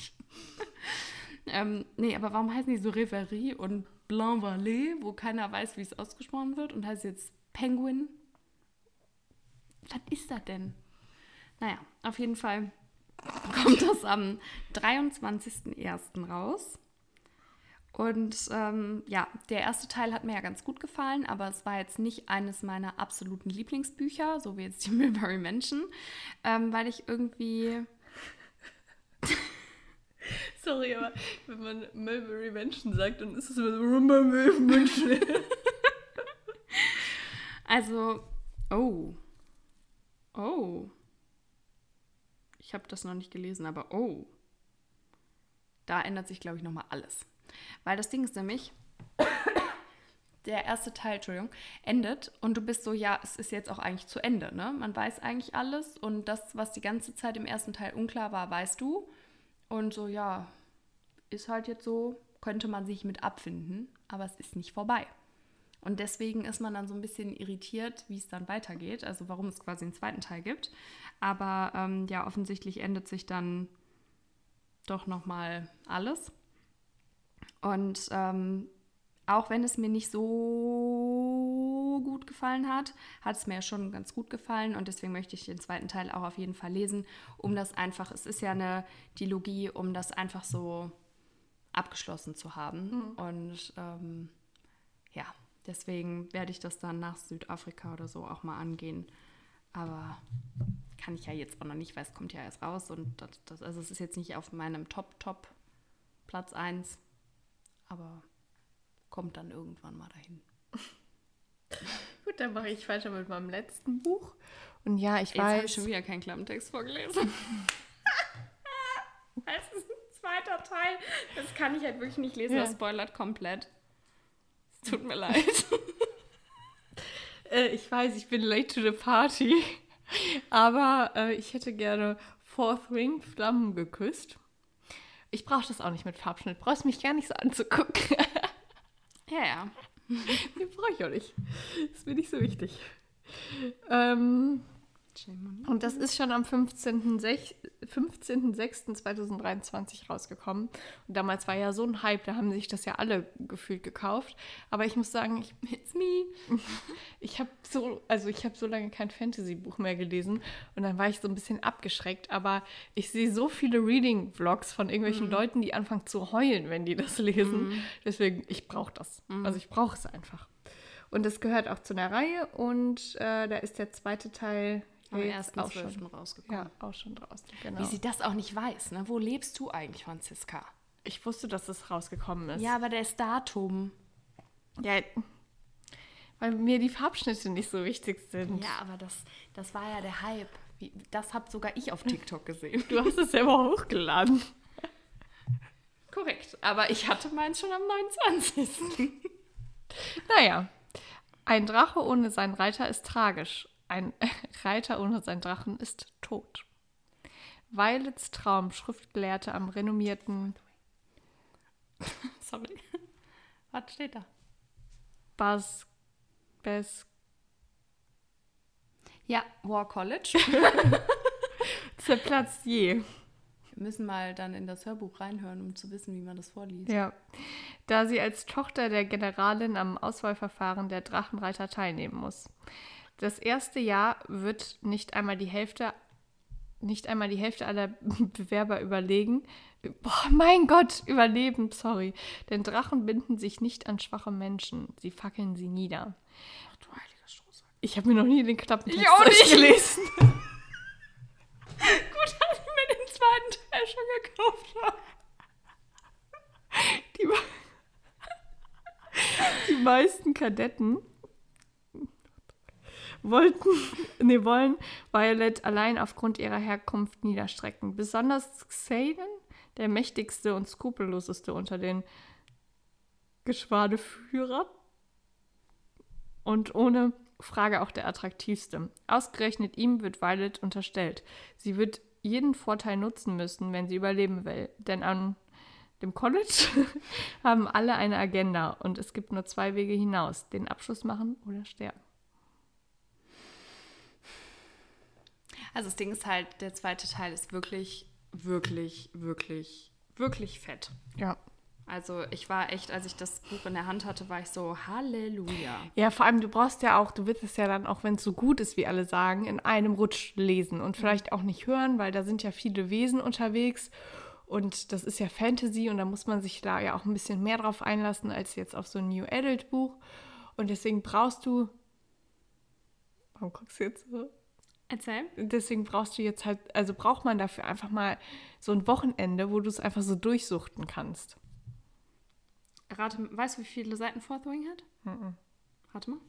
Speaker 2: ähm, nee, aber warum heißen die so Reverie und Blanc Vallée, wo keiner weiß, wie es ausgesprochen wird und heißt jetzt Penguin? Was ist das denn? Naja, auf jeden Fall kommt das am 23.01. raus. Und ähm, ja, der erste Teil hat mir ja ganz gut gefallen, aber es war jetzt nicht eines meiner absoluten Lieblingsbücher, so wie jetzt die Milbury Menschen, ähm, weil ich irgendwie,
Speaker 1: Sorry, aber wenn man Mulberry Menschen sagt, dann ist es immer so Mulberry Menschen.
Speaker 2: also, oh, oh, ich habe das noch nicht gelesen, aber oh, da ändert sich, glaube ich, nochmal alles. Weil das Ding ist nämlich, der erste Teil, Entschuldigung, endet und du bist so, ja, es ist jetzt auch eigentlich zu Ende, ne? Man weiß eigentlich alles und das, was die ganze Zeit im ersten Teil unklar war, weißt du. Und so, ja, ist halt jetzt so, könnte man sich mit abfinden, aber es ist nicht vorbei. Und deswegen ist man dann so ein bisschen irritiert, wie es dann weitergeht, also warum es quasi einen zweiten Teil gibt. Aber ähm, ja, offensichtlich endet sich dann doch nochmal alles. Und ähm, auch wenn es mir nicht so gut gefallen hat, hat es mir schon ganz gut gefallen und deswegen möchte ich den zweiten Teil auch auf jeden Fall lesen, um das einfach, es ist ja eine Dilogie, um das einfach so abgeschlossen zu haben. Und ähm, ja, deswegen werde ich das dann nach Südafrika oder so auch mal angehen. Aber kann ich ja jetzt auch noch nicht, weil es kommt ja erst raus und das, das, also es ist jetzt nicht auf meinem Top-Top Platz 1, aber kommt dann irgendwann mal dahin.
Speaker 1: Gut, dann mache ich weiter mit meinem letzten Buch. Und ja, ich
Speaker 2: Jetzt habe
Speaker 1: weiß.
Speaker 2: ich schon wieder keinen Klappentext vorgelesen. Es ist ein zweiter Teil. Das kann ich halt wirklich nicht lesen.
Speaker 1: Ja.
Speaker 2: Das spoilert komplett. Es tut mir leid.
Speaker 1: Äh, ich weiß, ich bin late to the party. Aber äh, ich hätte gerne Fourth Ring Flammen geküsst. Ich brauche das auch nicht mit Farbschnitt. Brauchst mich gar nicht so anzugucken.
Speaker 2: Ja, ja.
Speaker 1: Den brauche ich auch nicht. Das ist mir nicht so wichtig. Ähm, Und das ist schon am 15.06.2023 rausgekommen. Und damals war ja so ein Hype, da haben sich das ja alle gefühlt gekauft. Aber ich muss sagen, ich, it's me. Ich habe so, also ich habe so lange kein Fantasy-Buch mehr gelesen und dann war ich so ein bisschen abgeschreckt. Aber ich sehe so viele Reading-Vlogs von irgendwelchen mhm. Leuten, die anfangen zu heulen, wenn die das lesen. Mhm. Deswegen, ich brauche das. Mhm. Also ich brauche es einfach. Und es gehört auch zu einer Reihe und äh, da ist der zweite Teil
Speaker 2: am ja, 1.12. rausgekommen.
Speaker 1: Ja, auch schon draußen, genau.
Speaker 2: Wie sie das auch nicht weiß, ne? Wo lebst du eigentlich, Franziska?
Speaker 1: Ich wusste, dass es rausgekommen ist.
Speaker 2: Ja, aber das Datum.
Speaker 1: Ja, weil mir die Farbschnitte nicht so wichtig sind.
Speaker 2: Ja, aber das, das war ja der Hype. Wie, das habe sogar ich auf TikTok gesehen.
Speaker 1: Du hast es selber hochgeladen.
Speaker 2: Korrekt, aber ich hatte meins schon am 29.
Speaker 1: naja, ein Drache ohne seinen Reiter ist tragisch. Ein Reiter ohne seinen Drachen ist tot. Violets Traum, Schriftgelehrte am renommierten.
Speaker 2: Sorry. Was steht da?
Speaker 1: Bas. Bes.
Speaker 2: Ja, War College.
Speaker 1: Zerplatzt je.
Speaker 2: Wir müssen mal dann in das Hörbuch reinhören, um zu wissen, wie man das vorliest.
Speaker 1: Ja. Da sie als Tochter der Generalin am Auswahlverfahren der Drachenreiter teilnehmen muss. Das erste Jahr wird nicht einmal die Hälfte, nicht einmal die Hälfte aller Bewerber überlegen. Boah, mein Gott, überleben, sorry. Denn Drachen binden sich nicht an schwache Menschen. Sie fackeln sie nieder. Ach du heiliger Strohsack. Ich habe mir noch nie den Klappentext ich auch nicht. gelesen.
Speaker 2: Gut, dass ich mir den zweiten Teil schon gekauft habe.
Speaker 1: Die, die meisten Kadetten wollten, nee, wollen Violet allein aufgrund ihrer Herkunft niederstrecken. Besonders Xaden, der mächtigste und skrupelloseste unter den Geschwadeführern und ohne Frage auch der attraktivste. Ausgerechnet ihm wird Violet unterstellt. Sie wird jeden Vorteil nutzen müssen, wenn sie überleben will. Denn an dem College haben alle eine Agenda und es gibt nur zwei Wege hinaus: den Abschluss machen oder sterben.
Speaker 2: Also das Ding ist halt, der zweite Teil ist wirklich, wirklich, wirklich, wirklich fett.
Speaker 1: Ja.
Speaker 2: Also ich war echt, als ich das Buch in der Hand hatte, war ich so, Halleluja.
Speaker 1: Ja, vor allem, du brauchst ja auch, du willst es ja dann, auch wenn es so gut ist, wie alle sagen, in einem Rutsch lesen und vielleicht auch nicht hören, weil da sind ja viele Wesen unterwegs und das ist ja Fantasy und da muss man sich da ja auch ein bisschen mehr drauf einlassen als jetzt auf so ein New Adult Buch. Und deswegen brauchst du. Warum guckst du jetzt so?
Speaker 2: Erzähl.
Speaker 1: Deswegen brauchst du jetzt halt, also braucht man dafür einfach mal so ein Wochenende, wo du es einfach so durchsuchten kannst.
Speaker 2: Rate, weißt du, wie viele Seiten Fourth Wing hat?
Speaker 1: Mhm.
Speaker 2: Rate mal.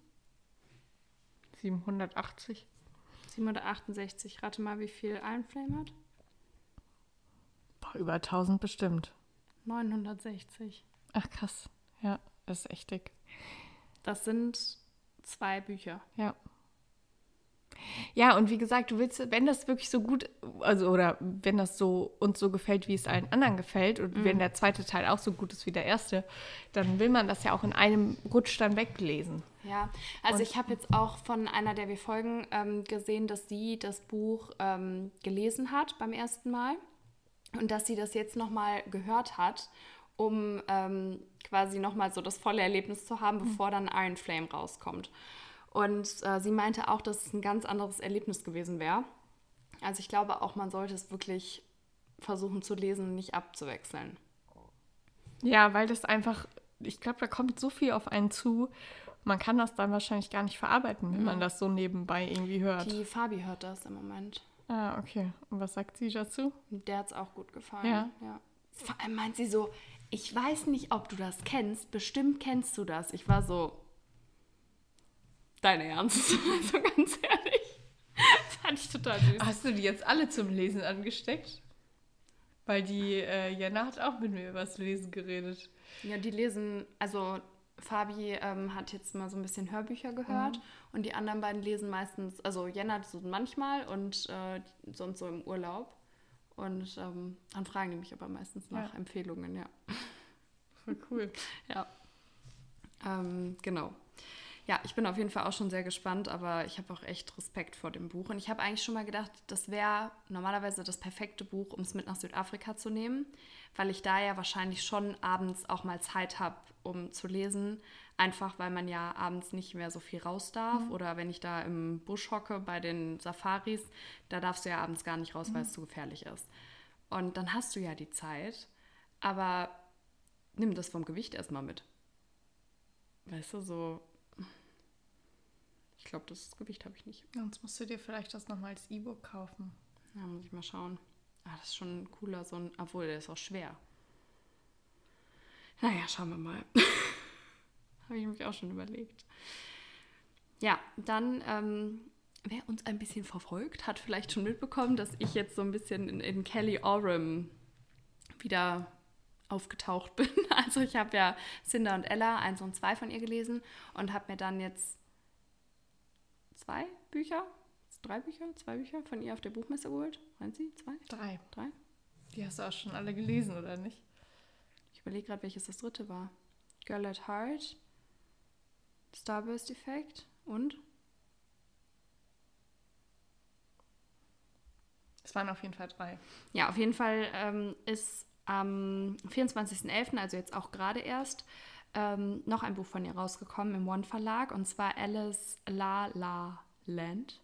Speaker 1: 780.
Speaker 2: 768. Rate mal, wie viel Iron Flame hat?
Speaker 1: Boah, über 1000 bestimmt.
Speaker 2: 960.
Speaker 1: Ach krass. Ja, das ist echt dick.
Speaker 2: Das sind zwei Bücher.
Speaker 1: Ja. Ja, und wie gesagt, du willst, wenn das wirklich so gut, also oder wenn das so uns so gefällt, wie es allen anderen gefällt, und mhm. wenn der zweite Teil auch so gut ist wie der erste, dann will man das ja auch in einem Rutsch dann weglesen.
Speaker 2: Ja, also und, ich habe jetzt auch von einer, der wir folgen, ähm, gesehen, dass sie das Buch ähm, gelesen hat beim ersten Mal und dass sie das jetzt nochmal gehört hat, um ähm, quasi nochmal so das volle Erlebnis zu haben, mhm. bevor dann Iron Flame rauskommt. Und äh, sie meinte auch, dass es ein ganz anderes Erlebnis gewesen wäre. Also ich glaube auch, man sollte es wirklich versuchen zu lesen und nicht abzuwechseln.
Speaker 1: Ja, weil das einfach, ich glaube, da kommt so viel auf einen zu. Man kann das dann wahrscheinlich gar nicht verarbeiten, wenn mhm. man das so nebenbei irgendwie hört.
Speaker 2: Die Fabi hört das im Moment.
Speaker 1: Ah, okay. Und was sagt sie dazu?
Speaker 2: Der hat es auch gut gefallen. Ja. ja. Vor allem meint sie so, ich weiß nicht, ob du das kennst, bestimmt kennst du das. Ich war so, dein Ernst? Also ganz ehrlich. Das fand ich total süß.
Speaker 1: Hast du die jetzt alle zum Lesen angesteckt? Weil die äh, Jana hat auch mit mir über das Lesen geredet.
Speaker 2: Ja, die lesen, also Fabi ähm, hat jetzt mal so ein bisschen Hörbücher gehört mhm. und die anderen beiden lesen meistens, also Jenna so manchmal und äh, sonst so im Urlaub. Und ähm, dann fragen die mich aber meistens nach ja. Empfehlungen, ja.
Speaker 1: Voll cool.
Speaker 2: ja. Ähm, genau. Ja, ich bin auf jeden Fall auch schon sehr gespannt, aber ich habe auch echt Respekt vor dem Buch. Und ich habe eigentlich schon mal gedacht, das wäre normalerweise das perfekte Buch, um es mit nach Südafrika zu nehmen, weil ich da ja wahrscheinlich schon abends auch mal Zeit habe, um zu lesen. Einfach weil man ja abends nicht mehr so viel raus darf. Mhm. Oder wenn ich da im Busch hocke bei den Safaris, da darfst du ja abends gar nicht raus, mhm. weil es zu gefährlich ist. Und dann hast du ja die Zeit, aber nimm das vom Gewicht erstmal mit. Weißt du, so ich glaube, das Gewicht habe ich nicht.
Speaker 1: Sonst musst du dir vielleicht das nochmal als E-Book kaufen.
Speaker 2: Ja, muss ich mal schauen. Ah, das ist schon cooler, so ein, obwohl der ist auch schwer. Naja, schauen wir mal. habe ich mich auch schon überlegt. Ja, dann, ähm, wer uns ein bisschen verfolgt, hat vielleicht schon mitbekommen, dass ich jetzt so ein bisschen in, in Kelly Oram wieder aufgetaucht bin. Also ich habe ja Cinder und Ella, eins und zwei von ihr gelesen und habe mir dann jetzt zwei Bücher, drei Bücher, zwei Bücher von ihr auf der Buchmesse geholt. Meinen Sie? Zwei?
Speaker 1: Drei.
Speaker 2: Drei?
Speaker 1: Die hast du auch schon alle gelesen, oder nicht?
Speaker 2: Ich überlege gerade, welches das dritte war. Girl at Heart, Starburst Effect und?
Speaker 1: Es waren auf jeden Fall drei.
Speaker 2: Ja, auf jeden Fall ähm, ist am 24.11., also jetzt auch gerade erst, ähm, noch ein Buch von ihr rausgekommen im One Verlag und zwar Alice La La Land.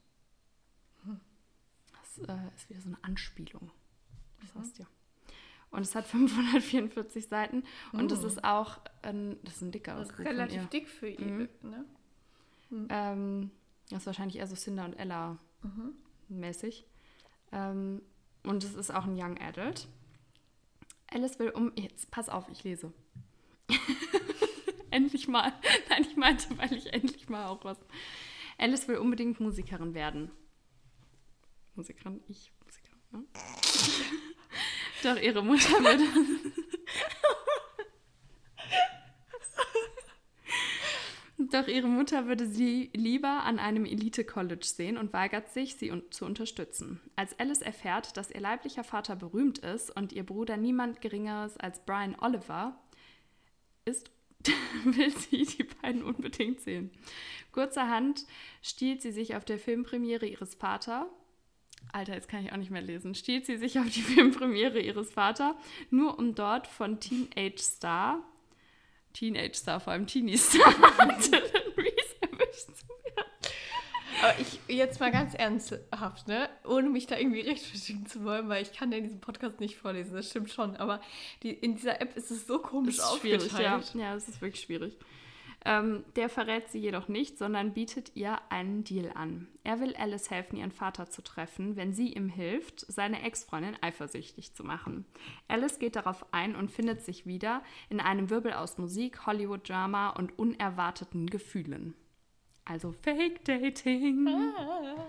Speaker 2: Das äh, ist wieder so eine Anspielung. Das heißt ja. Und es hat 544 Seiten und das oh. ist auch ein, das ist ein dicker
Speaker 1: Das ist relativ dick für ihr, mhm. ne?
Speaker 2: Mhm. Ähm, das ist wahrscheinlich eher so Cinder und Ella mhm. mäßig. Ähm, und es ist auch ein Young Adult. Alice will um. Jetzt pass auf, ich lese. endlich mal. Nein, ich meinte, weil ich endlich mal auch was. Alice will unbedingt Musikerin werden. Musikerin, ich Musikerin, ne? Doch ihre Mutter würde. Doch ihre Mutter würde sie lieber an einem Elite-College sehen und weigert sich, sie un zu unterstützen. Als Alice erfährt, dass ihr leiblicher Vater berühmt ist und ihr Bruder niemand Geringeres als Brian Oliver ist, will sie die beiden unbedingt sehen. Kurzerhand stiehlt sie sich auf der Filmpremiere ihres Vaters. Alter, jetzt kann ich auch nicht mehr lesen. Stiehlt sie sich auf die Filmpremiere ihres Vaters, nur um dort von Teenage Star, Teenage Star, vor allem Teenie Star,
Speaker 1: aber ich jetzt mal ganz ernsthaft, ne? Ohne mich da irgendwie rechtfertigen zu wollen, weil ich kann ja diesen Podcast nicht vorlesen, das stimmt schon. Aber die, in dieser App ist es so komisch das ist
Speaker 2: schwierig, ja. ja, das ist wirklich schwierig. Ähm, der verrät sie jedoch nicht, sondern bietet ihr einen Deal an. Er will Alice helfen, ihren Vater zu treffen, wenn sie ihm hilft, seine Ex-Freundin eifersüchtig zu machen. Alice geht darauf ein und findet sich wieder in einem Wirbel aus Musik, Hollywood-Drama und unerwarteten Gefühlen. Also Fake Dating. Ah.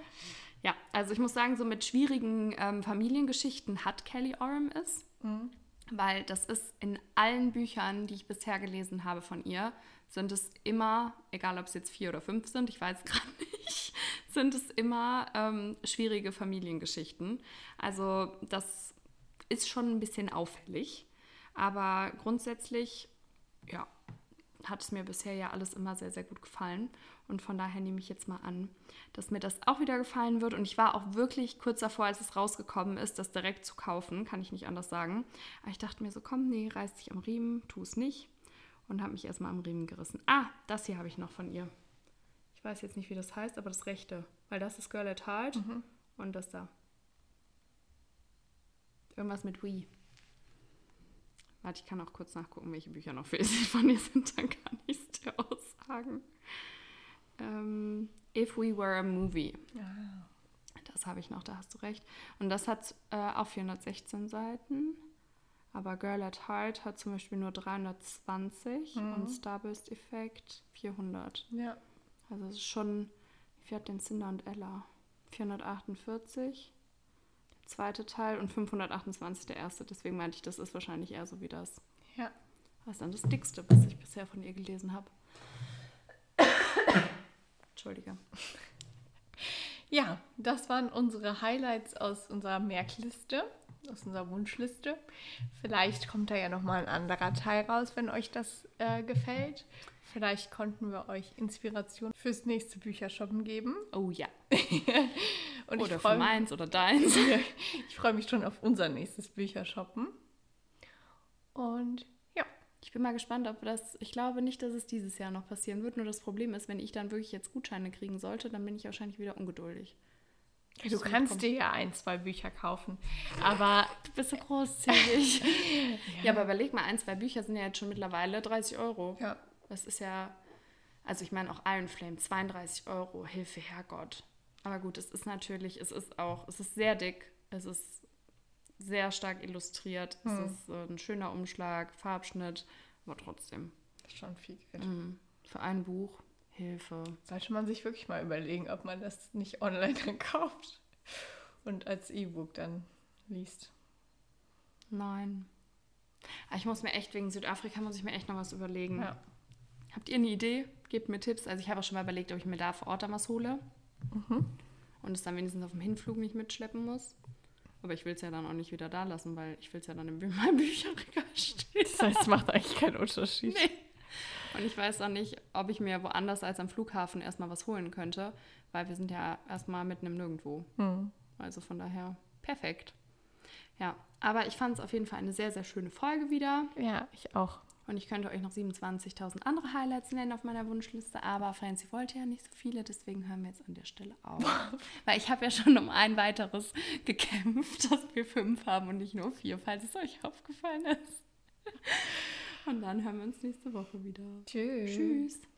Speaker 2: Ja, also ich muss sagen, so mit schwierigen ähm, Familiengeschichten hat Kelly Oram es. Mhm. Weil das ist in allen Büchern, die ich bisher gelesen habe von ihr, sind es immer, egal ob es jetzt vier oder fünf sind, ich weiß gerade nicht, sind es immer ähm, schwierige Familiengeschichten. Also das ist schon ein bisschen auffällig. Aber grundsätzlich, ja, hat es mir bisher ja alles immer sehr, sehr gut gefallen. Und von daher nehme ich jetzt mal an, dass mir das auch wieder gefallen wird. Und ich war auch wirklich kurz davor, als es rausgekommen ist, das direkt zu kaufen. Kann ich nicht anders sagen. Aber ich dachte mir so, komm, nee, reiß dich am Riemen, tu es nicht. Und habe mich erstmal am Riemen gerissen. Ah, das hier habe ich noch von ihr. Ich weiß jetzt nicht, wie das heißt, aber das rechte. Weil das ist Girl at Heart mhm. und das da. Irgendwas mit We. Warte, ich kann auch kurz nachgucken, welche Bücher noch von ihr sind, dann kann ich es dir aussagen. Ähm, If We Were a Movie. Ja. Das habe ich noch, da hast du recht. Und das hat äh, auch 416 Seiten. Aber Girl at Heart hat zum Beispiel nur 320 mhm. und Starburst Effect 400.
Speaker 1: Ja.
Speaker 2: Also es ist schon, wie viel hat denn Cinder und Ella? 448 zweite Teil und 528 der erste. Deswegen meinte ich, das ist wahrscheinlich eher so wie das.
Speaker 1: Ja.
Speaker 2: Was ist dann das dickste, was ich bisher von ihr gelesen habe? Entschuldige.
Speaker 1: Ja, das waren unsere Highlights aus unserer Merkliste, aus unserer Wunschliste. Vielleicht kommt da ja nochmal ein anderer Teil raus, wenn euch das äh, gefällt. Vielleicht konnten wir euch Inspiration fürs nächste Büchershoppen geben.
Speaker 2: Oh ja. Oder
Speaker 1: ich freue
Speaker 2: für meins oder deins.
Speaker 1: ich freu mich schon auf unser nächstes Büchershoppen. Und
Speaker 2: Ich bin mal gespannt, ob das. Ich glaube nicht, dass es dieses Jahr noch passieren wird. Nur das Problem ist, wenn ich dann wirklich jetzt Gutscheine kriegen sollte, dann bin ich wahrscheinlich wieder ungeduldig.
Speaker 1: du kannst dir ja ein, zwei Bücher kaufen. Aber
Speaker 2: Du bist so großzügig. ja. aber überleg mal, ein, zwei Bücher sind ja jetzt schon mittlerweile 30 Euro.
Speaker 1: ja,
Speaker 2: Das ist ja. Also ich meine auch Iron Flame, 32 Euro, Hilfe, Herrgott. Aber gut, es ist natürlich, es ist auch, es ist sehr dick, es ist sehr stark illustriert,
Speaker 1: Hm.
Speaker 2: es ist äh, ein schöner Umschlag, Farbschnitt, aber trotzdem.
Speaker 1: das ist schon viel Geld.
Speaker 2: Mm, Für ein Buch, Hilfe.
Speaker 1: Sollte man sich wirklich mal überlegen, ob man das nicht online dann kauft und als E-Book dann liest.
Speaker 2: Nein. Aber ich muss mir echt, wegen Südafrika muss ich mir echt noch was überlegen.
Speaker 1: Ja.
Speaker 2: Habt ihr eine Idee? Gebt mir Tipps. Also ich habe auch schon mal überlegt, ob ich mir da vor Ort dann was hole.
Speaker 1: Mhm.
Speaker 2: Und es dann wenigstens auf dem Hinflug nicht mitschleppen muss. Aber ich will es ja dann auch nicht wieder da lassen, weil ich will es ja dann in meinem Bücherregal stehen.
Speaker 1: Das heißt, es macht eigentlich keinen Unterschied.
Speaker 2: Nee. Und ich weiß auch nicht, ob ich mir woanders als am Flughafen erstmal was holen könnte, weil wir sind ja erstmal mitten im Nirgendwo.
Speaker 1: Hm.
Speaker 2: Also von daher perfekt. Ja, aber ich fand es auf jeden Fall eine sehr, sehr schöne Folge wieder.
Speaker 1: Ja, ich auch.
Speaker 2: Und ich könnte euch noch 27.000 andere Highlights nennen auf meiner Wunschliste, aber Franzi wollte ja nicht so viele, deswegen hören wir jetzt an der Stelle auf. Weil ich habe ja schon um ein weiteres gekämpft, dass wir fünf haben und nicht nur vier, falls es euch aufgefallen ist. Und dann hören wir uns nächste Woche wieder.
Speaker 1: Tschüss.
Speaker 2: Tschüss.